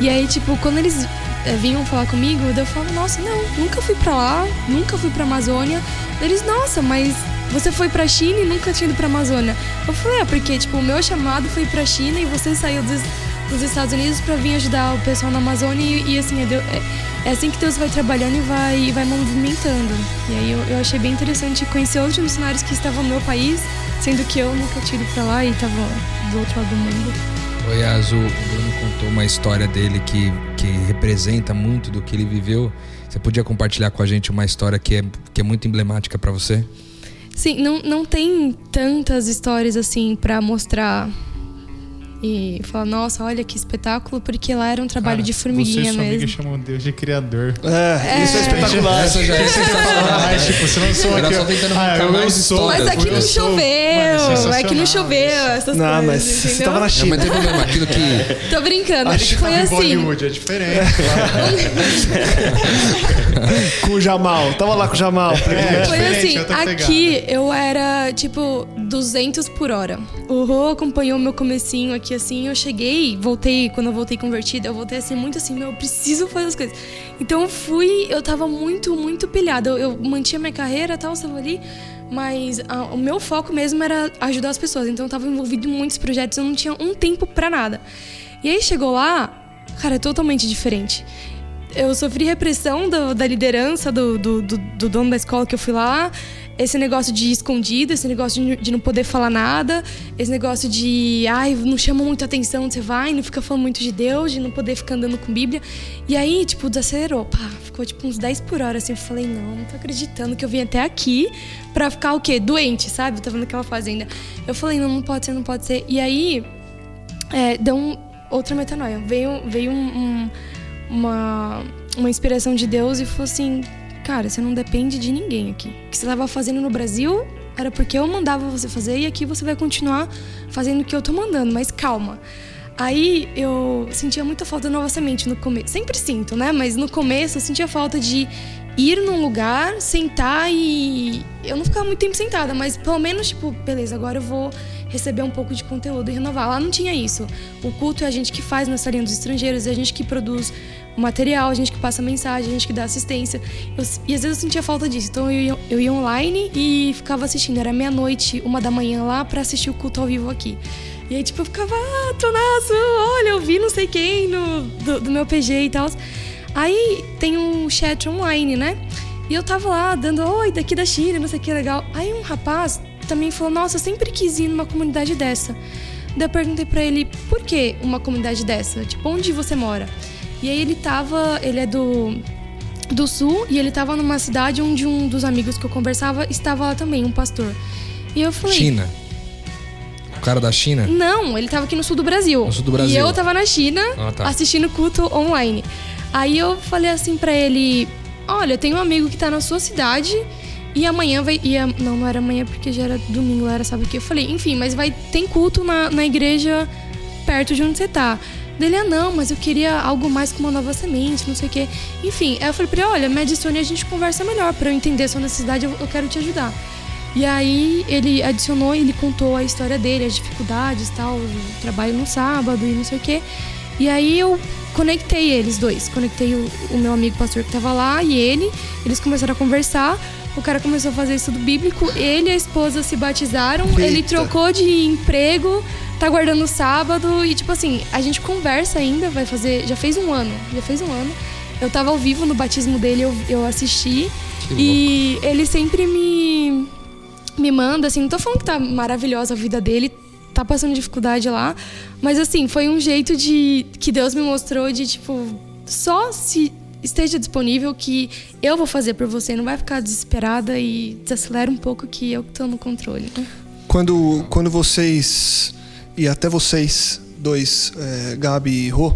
E aí, tipo, quando eles é, vinham falar comigo, eu falava, nossa, não, nunca fui pra lá, nunca fui pra Amazônia. Eles, nossa, mas você foi pra China e nunca tinha ido pra Amazônia. Eu falei, é, porque, tipo, o meu chamado foi pra China e você saiu dos, dos Estados Unidos pra vir ajudar o pessoal na Amazônia e, e assim, é, é é assim que Deus vai trabalhando e vai, e vai movimentando. E aí eu, eu achei bem interessante conhecer outros missionários que estavam no meu país, sendo que eu nunca ido pra lá e estava do outro lado do mundo. Oi, Azul, o Bruno contou uma história dele que, que representa muito do que ele viveu. Você podia compartilhar com a gente uma história que é, que é muito emblemática para você? Sim, não, não tem tantas histórias assim para mostrar e falar, nossa, olha que espetáculo, porque lá era um trabalho Cara, de formiguinha você e sua mesmo. amiga chamam Deus de criador. É, isso é espetacular. Essa já é sensacional. Mas, tipo, você não sou aqui. só tentando ah, eu, eu sou. Mas aqui eu não choveu, é aqui não choveu, essas Não, coisas, mas você tava na Não, China. mas tem problema, aquilo que. Tô brincando, A gente foi em assim. Bollywood, é diferente. Com o Jamal. Tava lá com o Jamal. É, Foi assim, aqui eu era tipo 200 por hora. O Rô acompanhou meu comecinho aqui assim, eu cheguei, voltei, quando eu voltei convertida, eu voltei assim muito assim, meu, eu preciso fazer as coisas. Então eu fui, eu tava muito, muito pilhada. Eu, eu mantinha minha carreira e tal, eu tava ali, mas ah, o meu foco mesmo era ajudar as pessoas. Então eu tava envolvido em muitos projetos, eu não tinha um tempo pra nada. E aí chegou lá, cara, é totalmente diferente eu sofri repressão do- da liderança do, do, do- do dono da escola que eu fui lá. Esse negócio de escondido, esse negócio de, não poder falar nada, esse negócio de, ai, não chama muito atenção você vai, não fica falando muito de Deus, de não poder ficar andando com Bíblia. E aí, tipo, desacelerou, pá, ficou tipo uns 10 por hora, assim. Eu falei, não, não tô acreditando que eu vim até aqui pra ficar o quê? Doente, sabe? Eu tava naquela fazenda. Eu falei, não, não pode ser, não pode ser. E aí, é, deu um, outra metanoia. Veio, veio um- um- uma, uma inspiração de Deus e falou assim: Cara, você não depende de ninguém aqui. O que você estava fazendo no Brasil era porque eu mandava você fazer e aqui você vai continuar fazendo o que eu tô mandando, mas calma. Aí eu sentia muita falta da nova semente no começo. Sempre sinto, né? Mas no começo eu sentia falta de ir num lugar, sentar e. Eu não ficava muito tempo sentada, mas pelo menos, tipo, beleza, agora eu vou receber um pouco de conteúdo e renovar. Lá não tinha isso. O culto é a gente que faz na salinha dos estrangeiros, é a gente que produz o material, a gente que passa mensagem, a gente que dá assistência. Eu- e às vezes eu sentia falta disso. Então eu ia, eu ia online e ficava assistindo. Era meia-noite, uma da manhã lá, pra assistir o culto ao vivo aqui. E aí, tipo, eu ficava, ah, Tonasso, olha, eu vi não sei quem no, do, do meu PG e tal. Aí tem um chat online, né? E eu tava lá dando, oi, daqui da China, não sei o que, legal. Aí um rapaz também falou, nossa, eu sempre quis ir numa comunidade dessa. Daí eu perguntei pra ele, por que uma comunidade dessa? Tipo, onde você mora? E aí ele tava, ele é do, do sul, e ele tava numa cidade onde um dos amigos que eu conversava estava lá também, um pastor. E eu falei, China. O cara da China? não, ele tava aqui no sul do Brasil. No sul do Brasil. E eu tava na China Ah, tá. assistindo culto online. Aí eu falei assim pra ele: Olha, tenho um amigo que tá na sua cidade e amanhã vai. Ia, não, não era amanhã porque já era domingo, era sabe o que? Eu falei: Enfim, mas vai tem culto na, na igreja perto de onde você tá. Dele, ah, não, mas eu queria algo mais com uma nova semente, não sei o quê. Enfim, aí eu falei pra ele: Olha, me adicione e a gente conversa melhor. Pra eu entender a sua necessidade, eu, eu quero te ajudar. E aí ele adicionou, ele contou a história dele, as dificuldades, tal, o trabalho no sábado e não sei o quê. E aí eu conectei eles dois, conectei o, o meu amigo pastor que tava lá e ele, eles começaram a conversar. O cara começou a fazer estudo bíblico, ele e a esposa se batizaram, ele Eita. trocou de emprego, tá guardando o sábado. E tipo assim, a gente conversa ainda, vai fazer, já fez um ano, já fez um ano. Eu tava ao vivo no batismo dele, eu, eu assisti. Que e ele sempre me me manda, assim, não tô falando que tá maravilhosa a vida dele, tá passando dificuldade lá, mas assim, foi um jeito de que Deus me mostrou de tipo, só se esteja disponível que eu vou fazer por você, não vai ficar desesperada e desacelera um pouco que eu tô no controle. né? Quando, quando vocês, e até vocês dois, é, Gabi e Rô,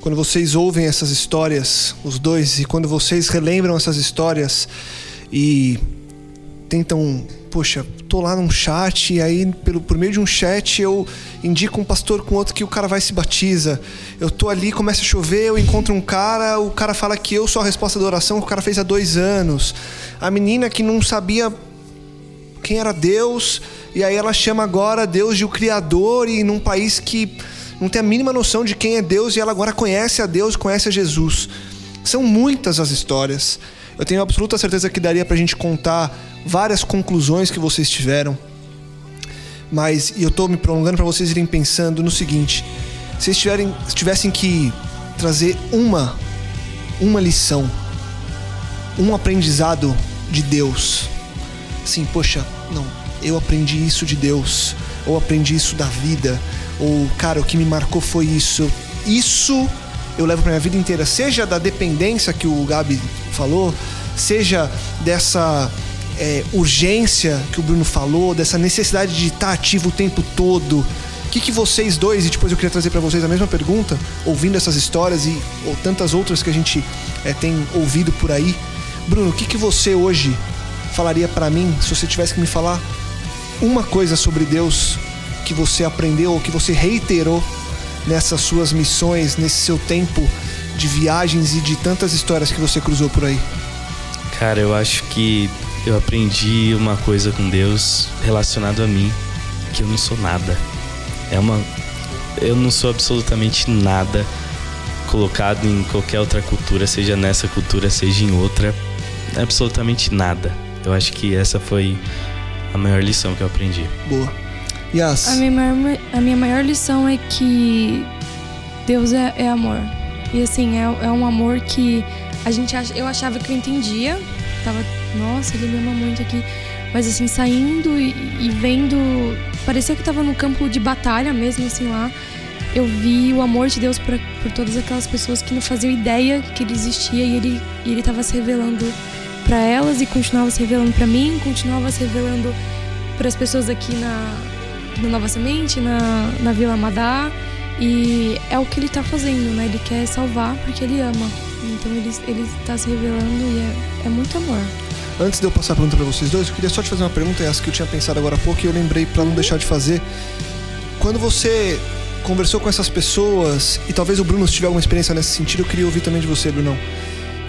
quando vocês ouvem essas histórias, os dois, e quando vocês relembram essas histórias e tentam, poxa, tô lá num chat e aí pelo, por meio de um chat eu indico um pastor com outro que o cara vai e se batiza. Eu tô ali, começa a chover, eu encontro um cara, o cara fala que eu sou a resposta da oração que o cara fez há dois anos. A menina que não sabia quem era Deus, e aí ela chama agora Deus de o Criador, e num país que não tem a mínima noção de quem é Deus, e ela agora conhece a Deus, conhece a Jesus. São muitas as histórias. Eu tenho absoluta certeza que daria pra gente contar várias conclusões que vocês tiveram. Mas eu tô me prolongando para vocês irem pensando no seguinte: se vocês tiverem, se tivessem que trazer uma uma lição, um aprendizado de Deus. Assim, poxa, não, eu aprendi isso de Deus, ou aprendi isso da vida, ou cara, o que me marcou foi isso. Isso eu levo para minha vida inteira, seja da dependência que o Gabi falou, seja dessa é, urgência que o Bruno falou, dessa necessidade de estar ativo o tempo todo. O que, que vocês dois, e depois eu queria trazer para vocês a mesma pergunta, ouvindo essas histórias e ou tantas outras que a gente é, tem ouvido por aí. Bruno, o que, que você hoje falaria para mim se você tivesse que me falar uma coisa sobre Deus que você aprendeu ou que você reiterou nessas suas missões, nesse seu tempo de viagens e de tantas histórias que você cruzou por aí? Cara, eu acho que eu aprendi uma coisa com Deus relacionado a mim, que eu não sou nada. É uma eu não sou absolutamente nada colocado em qualquer outra cultura, seja nessa cultura, seja em outra, absolutamente nada. Eu acho que essa foi a maior lição que eu aprendi. Boa. Yas. A minha maior, a minha maior lição é que Deus é, é amor. E assim, é, é um amor que a gente eu achava que eu entendia. Tava, nossa, ele me ama muito aqui. Mas assim, saindo e, e vendo. Parecia que eu tava no campo de batalha mesmo, assim lá. Eu vi o amor de Deus por, por todas aquelas pessoas que não faziam ideia que ele existia e ele, e ele tava se revelando para elas e continuava se revelando para mim, continuava se revelando para as pessoas aqui na, na Nova Semente, na, na Vila Madá. E é o que ele tá fazendo, né? Ele quer salvar porque ele ama. Então ele, ele tá se revelando e é, é muito amor. Antes de eu passar a pergunta para vocês dois, eu queria só te fazer uma pergunta, essa que eu tinha pensado agora há pouco e eu lembrei para não deixar de fazer. Quando você conversou com essas pessoas, e talvez o Bruno se tiver alguma experiência nesse sentido, eu queria ouvir também de você, Bruno,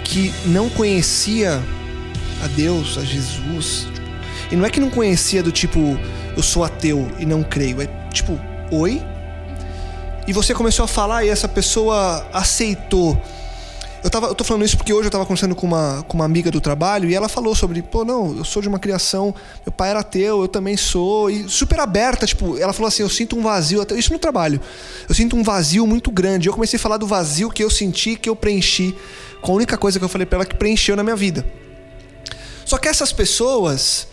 que não conhecia a Deus, a Jesus. E não é que não conhecia do tipo, eu sou ateu e não creio. É tipo, oi? E você começou a falar e essa pessoa aceitou. Eu, tava, eu tô falando isso porque hoje eu tava conversando com uma, com uma amiga do trabalho e ela falou sobre, pô, não, eu sou de uma criação, meu pai era ateu, eu também sou, e super aberta, tipo, ela falou assim, eu sinto um vazio, até isso no trabalho, eu sinto um vazio muito grande. Eu comecei a falar do vazio que eu senti, que eu preenchi, com a única coisa que eu falei pra ela que preencheu na minha vida. Só que essas pessoas,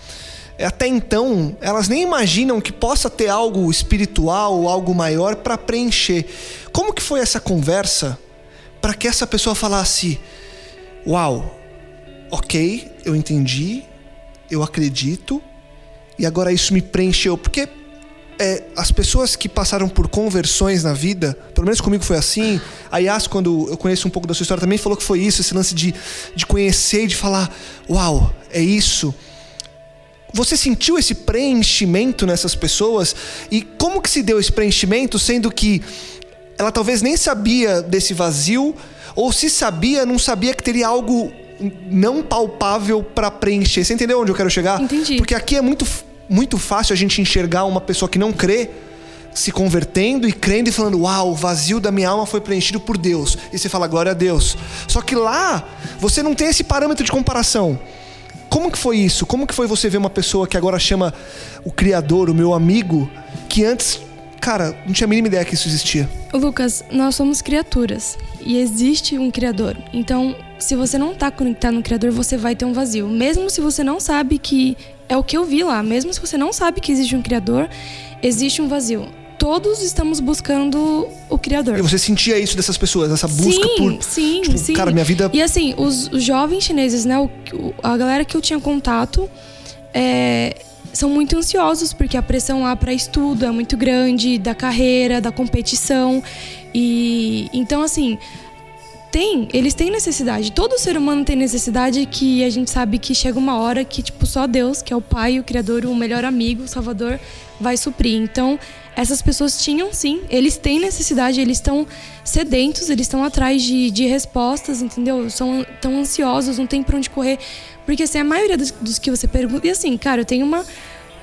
até então, elas nem imaginam que possa ter algo espiritual ou algo maior para preencher. Como que foi essa conversa para que essa pessoa falasse: "Uau, OK, eu entendi, eu acredito e agora isso me preencheu"? Porque é, as pessoas que passaram por conversões na vida, pelo menos comigo foi assim. A Yas, quando eu conheço um pouco da sua história, também falou que foi isso, esse lance de, de conhecer e de falar: Uau, é isso. Você sentiu esse preenchimento nessas pessoas? E como que se deu esse preenchimento, sendo que ela talvez nem sabia desse vazio, ou se sabia, não sabia que teria algo não palpável para preencher. Você entendeu onde eu quero chegar? Entendi. Porque aqui é muito muito fácil a gente enxergar uma pessoa que não crê se convertendo e crendo e falando: Uau, o vazio da minha alma foi preenchido por Deus. E você fala: Glória a Deus. Só que lá, você não tem esse parâmetro de comparação. Como que foi isso? Como que foi você ver uma pessoa que agora chama o Criador, o meu amigo, que antes, cara, não tinha a mínima ideia que isso existia? Lucas, nós somos criaturas e existe um Criador. Então, se você não está conectado no Criador, você vai ter um vazio. Mesmo se você não sabe que é o que eu vi lá. Mesmo se você não sabe que existe um Criador, existe um vazio. Todos estamos buscando o Criador. E você sentia isso dessas pessoas, essa busca sim, por. Sim, tipo, sim. Cara, minha vida. E assim, os, os jovens chineses, né? O, a galera que eu tinha contato. É, são muito ansiosos porque a pressão lá para estudo é muito grande, da carreira, da competição. E então assim, tem, eles têm necessidade. Todo ser humano tem necessidade que a gente sabe que chega uma hora que, tipo, só Deus, que é o Pai, o Criador, o melhor amigo, o Salvador, vai suprir. Então, essas pessoas tinham sim, eles têm necessidade, eles estão sedentos, eles estão atrás de, de respostas, entendeu? São tão ansiosos, não tem pra onde correr. Porque assim, a maioria dos, dos que você pergunta. E assim, cara, eu tenho uma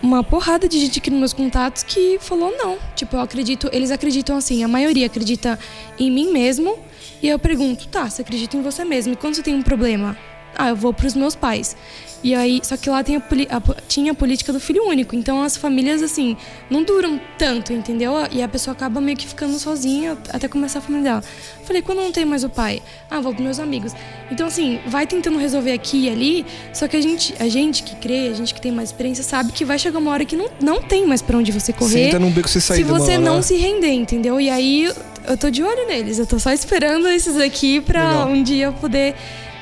uma porrada de gente aqui nos meus contatos que falou não. Tipo, eu acredito, eles acreditam assim, a maioria acredita em mim mesmo. E eu pergunto, tá, você acredita em você mesmo? E quando você tem um problema, ah, eu vou pros meus pais. E aí, só que lá tem a, a, tinha a política do filho único. Então as famílias, assim, não duram tanto, entendeu? E a pessoa acaba meio que ficando sozinha até começar a família dela. Falei, quando não tem mais o pai? Ah, vou pros meus amigos. Então, assim, vai tentando resolver aqui e ali. Só que a gente, a gente que crê, a gente que tem mais experiência, sabe que vai chegar uma hora que não, não tem mais para onde você correr. Senta num beco você sair Se você não se render, entendeu? E aí eu tô de olho neles. Eu tô só esperando esses aqui pra Legal. um dia eu poder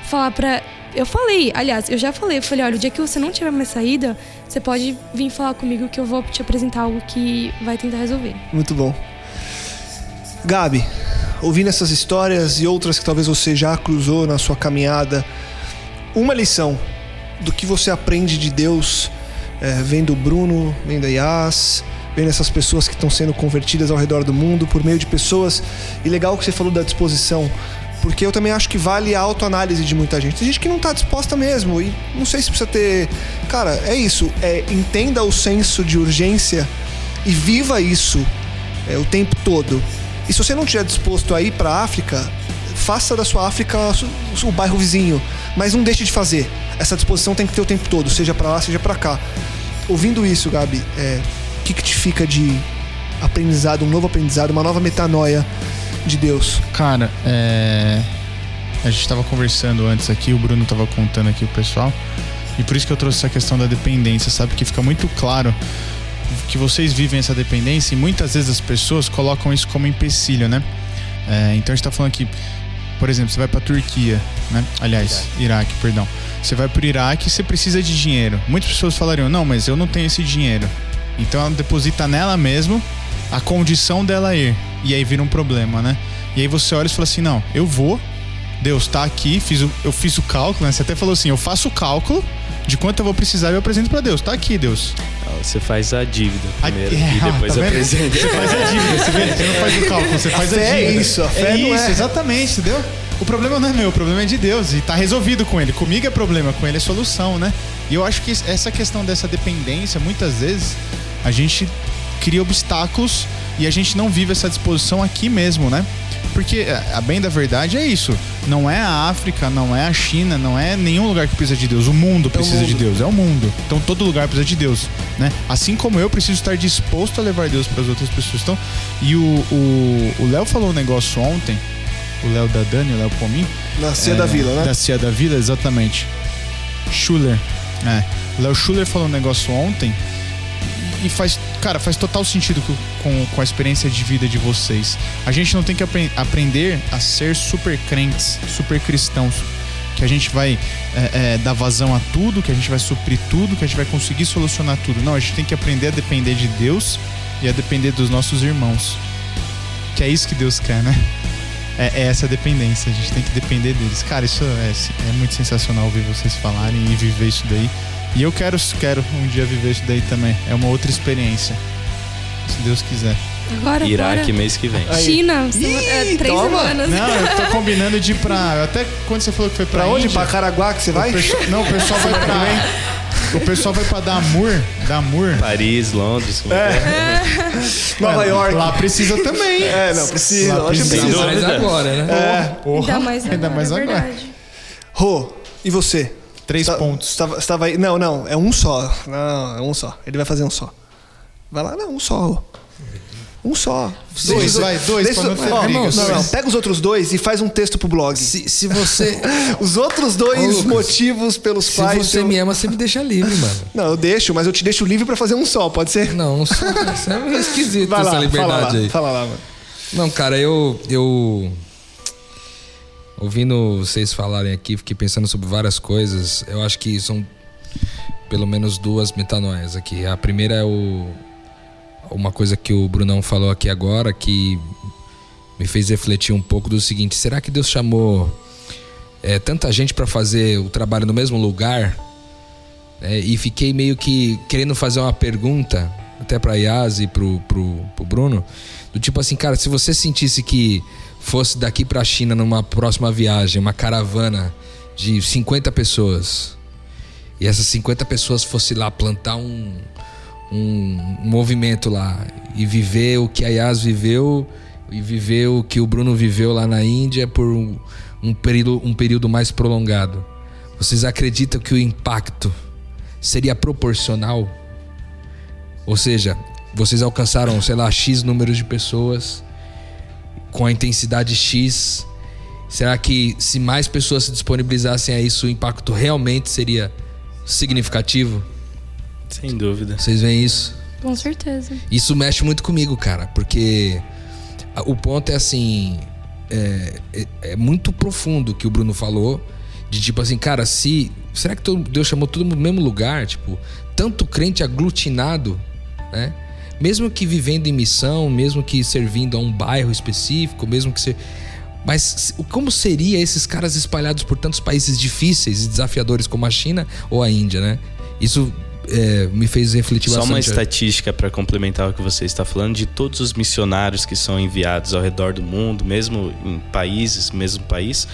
falar pra eu falei, aliás, eu já falei, eu falei, olha, o dia que você não tiver mais saída, você pode vir falar comigo que eu vou te apresentar algo que vai tentar resolver. Muito bom. Gabi, ouvindo essas histórias e outras que talvez você já cruzou na sua caminhada, uma lição do que você aprende de Deus, é, vendo o Bruno, vendo a Yas, vendo essas pessoas que estão sendo convertidas ao redor do mundo por meio de pessoas. E legal que você falou da disposição porque eu também acho que vale a autoanálise de muita gente. Tem gente que não tá disposta mesmo e não sei se precisa ter. Cara, é isso. É, entenda o senso de urgência e viva isso é, o tempo todo. E se você não estiver disposto a ir para a África, faça da sua África o bairro vizinho, mas não deixe de fazer. Essa disposição tem que ter o tempo todo, seja para lá, seja para cá. Ouvindo isso, Gabi, é, o que, que te fica de aprendizado, um novo aprendizado, uma nova metanoia de Deus? Cara, é... a gente estava conversando antes aqui, o Bruno estava contando aqui o pessoal, e por isso que eu trouxe essa questão da dependência, sabe? Que fica muito claro que vocês vivem essa dependência e muitas vezes as pessoas colocam isso como empecilho, né? É, então a gente está falando aqui, por exemplo, você vai para Turquia, né? Aliás, Iraque. Iraque, perdão. Você vai para o Iraque e você precisa de dinheiro. Muitas pessoas falariam: não, mas eu não tenho esse dinheiro. Então ela deposita nela mesmo a condição dela ir. E aí vira um problema, né? E aí você olha e fala assim: não, eu vou, Deus tá aqui, fiz o, eu fiz o cálculo, né? Você até falou assim: eu faço o cálculo de quanto eu vou precisar e eu apresento para Deus. Tá aqui, Deus. Você faz a dívida primeiro a, é, e depois tá apresenta. Você faz a dívida, você, vê, você não faz o cálculo, você faz a, a dívida. É isso, a fé é não isso, é. exatamente, entendeu? O problema não é meu, o problema é de Deus e tá resolvido com ele. Comigo é problema, com ele é solução, né? E eu acho que essa questão dessa dependência, muitas vezes, a gente cria obstáculos e a gente não vive essa disposição aqui mesmo, né? Porque é, a bem da verdade é isso. Não é a África, não é a China, não é nenhum lugar que precisa de Deus. O mundo precisa é o mundo. de Deus, é o mundo. Então todo lugar precisa de Deus, né? Assim como eu preciso estar disposto a levar Deus para as outras pessoas. Então, e o Léo falou um negócio ontem, o Léo da Dani, o Léo Pomin. Da Cia é, da Vila, né? Da Cia da Vila, exatamente. Schuller. É. Léo Schuller falou um negócio ontem e faz, cara, faz total sentido com, com, com, a experiência de vida de vocês. A gente não tem que apre aprender a ser super crentes, super cristãos. Que a gente vai é, é, dar vazão a tudo, que a gente vai suprir tudo, que a gente vai conseguir solucionar tudo. Não, a gente tem que aprender a depender de Deus e a depender dos nossos irmãos. Que é isso que Deus quer, né? É, é essa dependência, a gente tem que depender deles. Cara, isso é, é muito sensacional ouvir vocês falarem e viver isso daí. E eu quero, quero um dia viver isso daí também. É uma outra experiência. Se Deus quiser. Agora, Iraque agora. mês que vem. China, Ih, é, três toma. semanas. Não, eu tô combinando de ir pra. Até quando você falou que foi pra, pra onde? Índia, pra Caraguá que você vai? O não, o pessoal vai pra. O pessoal vai pra Damur. Damur. Paris, Londres. É. é. Nova York. Lá precisa também. É, não, precisa. Lá precisa. Ainda mais agora, né? É. Porra, ainda mais agora. Ainda mais é agora. Rô, e você? Três tá, pontos. Estava, estava aí. Não, não, é um só. Não, é um só. Ele vai fazer um só. Vai lá, não, um só. Um só. Dois, vai, dois, deixa, não, ó, não, não, pega os outros dois e faz um texto pro blog. Se, se você. os outros dois Ô, Lucas, motivos pelos se quais. Se você eu... me ama, você me deixa livre, mano. Não, eu deixo, mas eu te deixo livre para fazer um só, pode ser? Não, um só. Isso é esquisito vai essa lá, liberdade fala lá, aí. Fala lá, mano. Não, cara, eu. eu Ouvindo vocês falarem aqui, fiquei pensando sobre várias coisas. Eu acho que são pelo menos duas metanoias aqui. A primeira é o, uma coisa que o Brunão falou aqui agora que me fez refletir um pouco do seguinte: será que Deus chamou é, tanta gente para fazer o trabalho no mesmo lugar? É, e fiquei meio que querendo fazer uma pergunta, até para Yas e pro, pro, pro Bruno, do tipo assim, cara, se você sentisse que fosse daqui para a China numa próxima viagem, uma caravana de 50 pessoas, e essas 50 pessoas fossem lá plantar um, um, movimento lá e viver o que a Yas viveu e viver o que o Bruno viveu lá na Índia por um, um, período, um período mais prolongado. vocês acreditam que o impacto seria proporcional? Ou seja, vocês alcançaram, sei lá, X números de pessoas com a intensidade X. Será que se mais pessoas se disponibilizassem a isso, o impacto realmente seria significativo? Sem dúvida. Vocês veem isso? Com certeza. Isso mexe muito comigo, cara, porque o ponto é assim. É, é- é muito profundo o que o Bruno falou. De tipo assim, cara, se. Será que Deus chamou todo mundo no mesmo lugar? Tipo, tanto crente aglutinado, né? Mesmo que vivendo em missão, mesmo que servindo a um bairro específico, mesmo que ser. Mas como seria esses caras espalhados por tantos países difíceis e desafiadores como a China ou a Índia, né? Isso é, me fez refletir Só uma bastante. estatística para complementar o que você está falando de todos os missionários que são enviados ao redor do mundo, mesmo em países, mesmo país,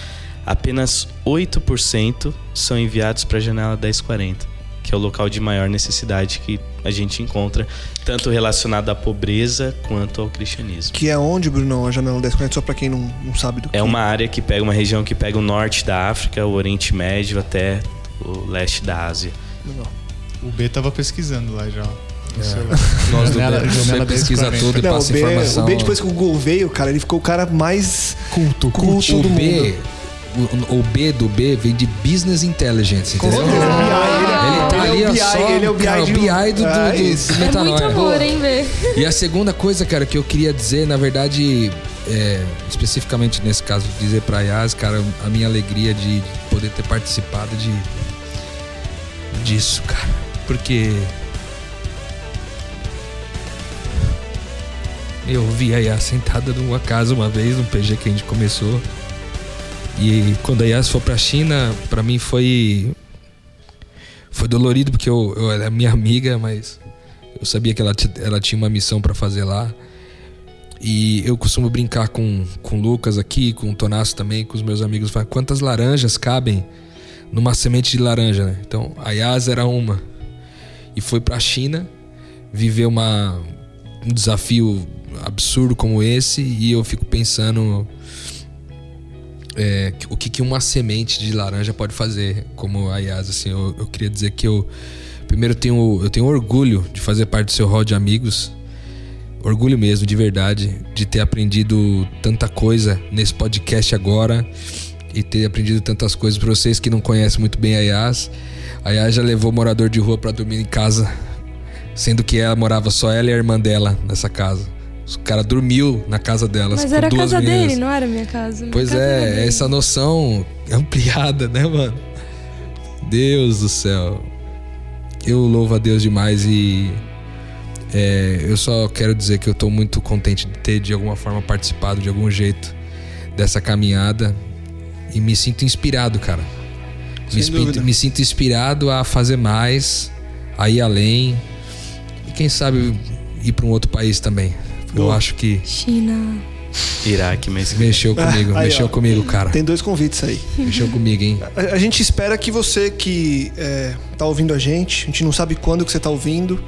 apenas 8% são enviados para a janela 1040, que é o local de maior necessidade que a gente encontra, tanto relacionado à pobreza quanto ao cristianismo. Que é onde, Bruno, a janela 1040, só pra quem não, não sabe do que. É uma área que pega uma região que pega o norte da África, o Oriente Médio até o leste da Ásia. Legal. O B tava pesquisando lá já. No celular. Nós do Janela- B, janela pesquisa 1040. tudo e Não, o passa B, informação. o B, depois que o Google veio, cara, ele ficou o cara mais Culto, culto o do B, mundo. O, o B do B vem de Business Intelligence, entendeu? certeza. Ele tá Ele é ali o ó, BI, só, ele é o BI cara, de- o BI do, do, É do, do É metanoia. muito amor, hein, Vê? E a segunda coisa, cara, que eu queria dizer, na verdade, é, especificamente nesse caso, dizer pra Yas, cara, a minha alegria de poder ter participado de disso, cara. Porque eu vi a Yas sentada numa casa uma vez, num PG que a gente começou. E quando a Yas foi pra China, pra mim foi foi dolorido porque eu, eu ela é minha amiga, mas eu sabia que ela, ela tinha uma missão pra fazer lá. E eu costumo brincar com, com o Lucas aqui, com o Tonasso também, com os meus amigos. Falar, quantas laranjas cabem numa semente de laranja, né? Então, a Yas era uma. E foi pra China viver uma, um desafio absurdo como esse. E eu fico pensando é, o que, que uma semente de laranja pode fazer, como a Yas. Assim, eu, eu queria dizer que eu, primeiro, tenho, eu tenho orgulho de fazer parte do seu hall de amigos. Orgulho mesmo, de verdade, de ter aprendido tanta coisa nesse podcast agora e ter aprendido tantas coisas para vocês que não conhecem muito bem a Yas. A Yas já levou morador de rua para dormir em casa, sendo que ela morava só ela e a irmã dela nessa casa. O cara dormiu na casa delas. Mas com era a duas casa meninas. dele, não era a minha casa. Minha Pois casa é, dele. essa noção ampliada, né, mano? Deus do céu. Eu louvo a Deus demais e é, eu só quero dizer que eu tô muito contente de ter de alguma forma participado de algum jeito dessa caminhada e me sinto inspirado, cara. Sem Me, me sinto inspirado a fazer mais, a ir além e quem sabe ir para um outro país também. Eu acho que China. Iraque, mas mexeu comigo, Aí, mexeu ó. comigo, cara. Tem dois convites aí. Mexeu comigo, hein? A, a gente espera que você que é, tá ouvindo a gente, a gente não sabe quando que você tá ouvindo,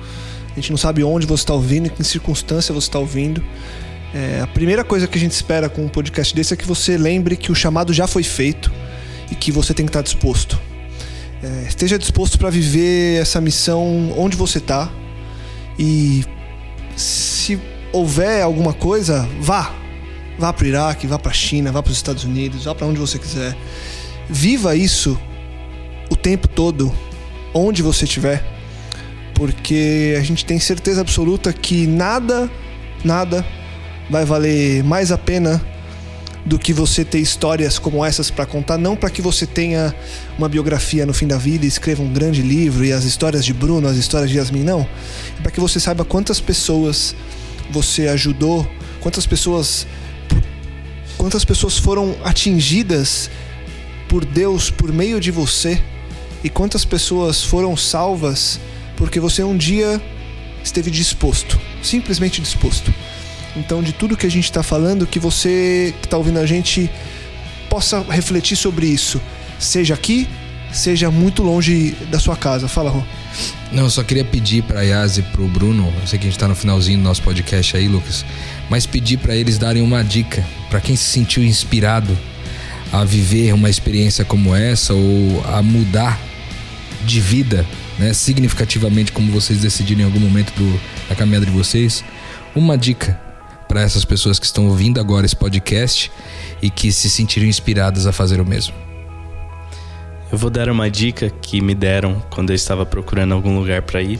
a gente não sabe onde você tá ouvindo, em que circunstância você tá ouvindo. É, a primeira coisa que a gente espera com um podcast desse é que você lembre que o chamado já foi feito e que você tem que estar disposto. É, esteja disposto para viver essa missão onde você tá e se houver alguma coisa, vá. Vá para o Iraque, vá para a China, vá para os Estados Unidos, vá para onde você quiser. Viva isso o tempo todo, onde você estiver, porque a gente tem certeza absoluta que nada, nada vai valer mais a pena do que você ter histórias como essas para contar, não para que você tenha uma biografia no fim da vida e escreva um grande livro e as histórias de Bruno, as histórias de Yasmin, não. É para que você saiba quantas pessoas você ajudou, quantas pessoas quantas pessoas foram atingidas por Deus por meio de você? E quantas pessoas foram salvas porque você um dia esteve disposto, simplesmente disposto. Então, de tudo que a gente está falando, que você que está ouvindo a gente possa refletir sobre isso, seja aqui, seja muito longe da sua casa. Fala, Rô. Não, eu só queria pedir pra Yas e pro Bruno, eu sei que a gente tá no finalzinho do nosso podcast aí, Lucas, mas pedir pra eles darem uma dica pra quem se sentiu inspirado a viver uma experiência como essa ou a mudar de vida, né, significativamente como vocês decidiram em algum momento do, da caminhada de vocês, uma dica para essas pessoas que estão ouvindo agora esse podcast e que se sentiram inspiradas a fazer o mesmo. Eu vou dar uma dica que me deram quando eu estava procurando algum lugar para ir.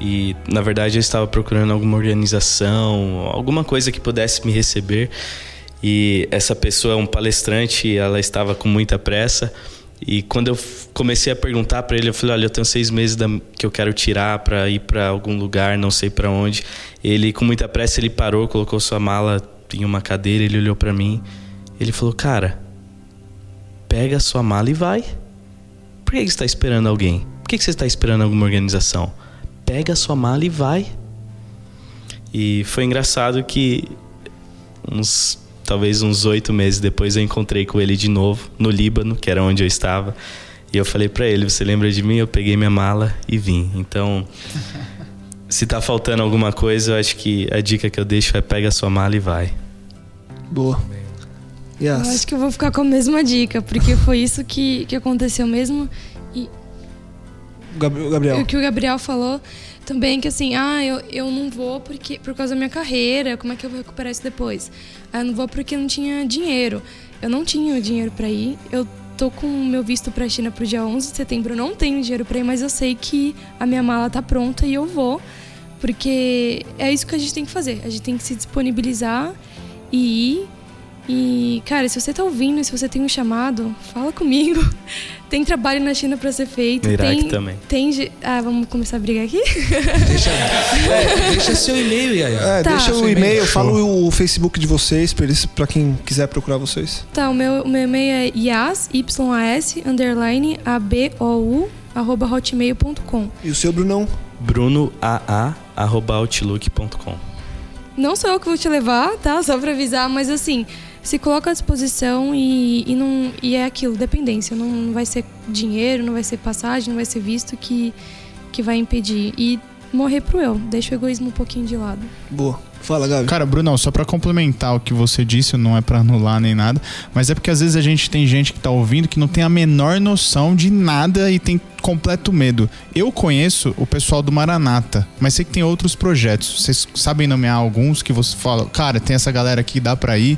E na verdade eu estava procurando alguma organização, alguma coisa que pudesse me receber. E essa pessoa é um palestrante, ela estava com muita pressa. E quando eu comecei a perguntar para ele, eu falei: Olha, eu tenho seis meses da, que eu quero tirar para ir para algum lugar, não sei para onde. Ele, com muita pressa, ele parou, colocou sua mala em uma cadeira, ele olhou para mim. Ele falou: Cara, pega a sua mala e vai. Por que você está esperando alguém? Por que você está esperando alguma organização? Pega a sua mala e vai. E foi engraçado que uns talvez uns oito meses depois eu encontrei com ele de novo no Líbano, que era onde eu estava. E eu falei para ele: Você lembra de mim? Eu peguei minha mala e vim. Então, se tá faltando alguma coisa, eu acho que a dica que eu deixo é: pega a sua mala e vai. Boa. Yes. Eu acho que eu vou ficar com a mesma dica, porque foi isso que, que aconteceu mesmo. E. Gabriel. O que o Gabriel falou também que assim, ah, eu, eu não vou porque por causa da minha carreira, como é que eu vou recuperar isso depois? Ah, eu não vou porque não tinha dinheiro. Eu não tinha dinheiro para ir. Eu tô com o meu visto para a China pro dia 11 de setembro. Eu não tenho dinheiro para ir, mas eu sei que a minha mala tá pronta e eu vou, porque é isso que a gente tem que fazer. A gente tem que se disponibilizar e ir e, cara, se você tá ouvindo, se você tem um chamado, fala comigo. tem trabalho na China para ser feito. No Iraque tem, também. Tem. Ah, vamos começar a brigar aqui? Deixa, é, deixa seu e-mail, Yaya. É, Tá. deixa o e-mail, fala o Facebook de vocês pra quem quiser procurar vocês. Tá, o meu, o meu e-mail é yas, y-a-s, underline, a-b-o-u, arroba hotmail.com. E o seu, Brunão? brunoaa.outlook.com Não sou eu que vou te levar, tá? Só pra avisar, mas assim, se coloca à disposição e, e, não, e é aquilo, dependência. Não, não vai ser dinheiro, não vai ser passagem, não vai ser visto que, que vai impedir. E morrer pro eu, deixa o egoísmo um pouquinho de lado. Boa. Fala, Gabi. Cara, Brunão, só pra complementar o que você disse, não é pra anular nem nada, mas é porque às vezes a gente tem gente que tá ouvindo que não tem a menor noção de nada e tem completo medo. Eu conheço o pessoal do Maranata, mas sei que tem outros projetos. Vocês sabem nomear alguns que você fala, cara, tem essa galera aqui, dá pra ir?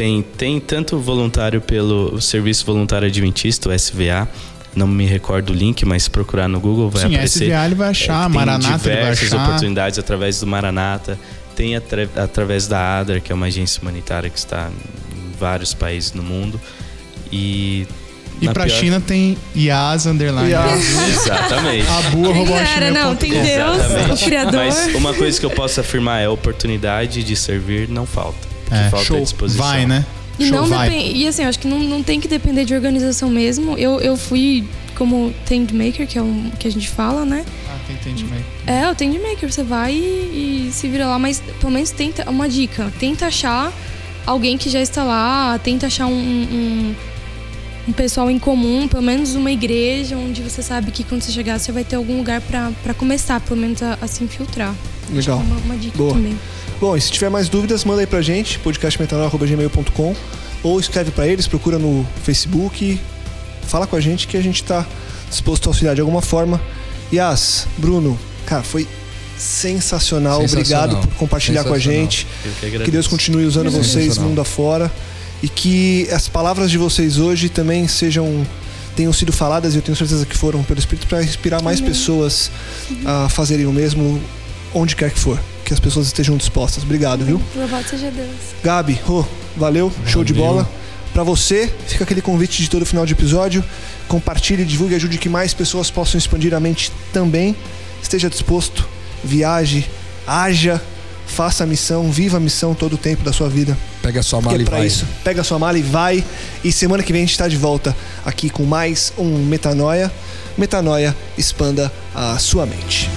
Tem, tem tanto voluntário pelo Serviço Voluntário Adventista, o SVA. Não me recordo o link, mas se procurar no Google vai Sim, aparecer. SVA ele vai achar, É, tem Maranata ele vai diversas achar. oportunidades através do Maranata. Tem atra- através da ADRA, que é uma agência humanitária que está em vários países no mundo. E. E na pra pior- China tem Yas Underline. Exatamente. Abu, arroba Cara, não, tem. Deus, o. Criador. Mas uma coisa que eu posso afirmar é a oportunidade de servir não falta. Que É, falta é show. disposição. Vai, né? E Show, não vai. E assim, acho que não, não tem que depender de organização mesmo. Eu, eu fui como tent maker, que é um que a gente fala, né? Ah, tem entendimento. É, o tent maker, você vai e, e se vira lá, mas pelo menos tenta uma dica, tenta achar alguém que já está lá, tenta achar um, um, um pessoal em comum, pelo menos uma igreja onde você sabe que quando você chegar você vai ter algum lugar pra pra começar, pelo menos a, a se infiltrar. Legal. Uma, uma dica Boa. também. Bom, e se tiver mais dúvidas, manda aí pra gente, podcastmetanol.gmail.com ou escreve pra eles, procura no Facebook, fala com a gente que a gente tá disposto a auxiliar de alguma forma. Yas, Bruno, cara, foi sensacional. Sensacional. Obrigado por compartilhar com a gente. Eu que. Que Deus continue usando vocês mundo afora e que as palavras de vocês hoje também sejam tenham sido faladas e eu tenho certeza que foram pelo Espírito para inspirar mais pessoas a fazerem o mesmo onde quer que for. Que as pessoas estejam dispostas. Obrigado, viu? Louvado seja Deus. Gabi, ô, valeu, show de bola. Pra você, fica aquele convite de todo final de episódio. Compartilhe, divulgue, ajude que mais pessoas possam expandir a mente também. Esteja disposto, viaje, haja, faça a missão, viva a missão todo o tempo da sua vida. Pega sua Porque mala é e vai. isso. Pega a sua mala e vai. E semana que vem a gente tá de volta aqui com mais um Metanoia. Metanoia, expanda a sua mente.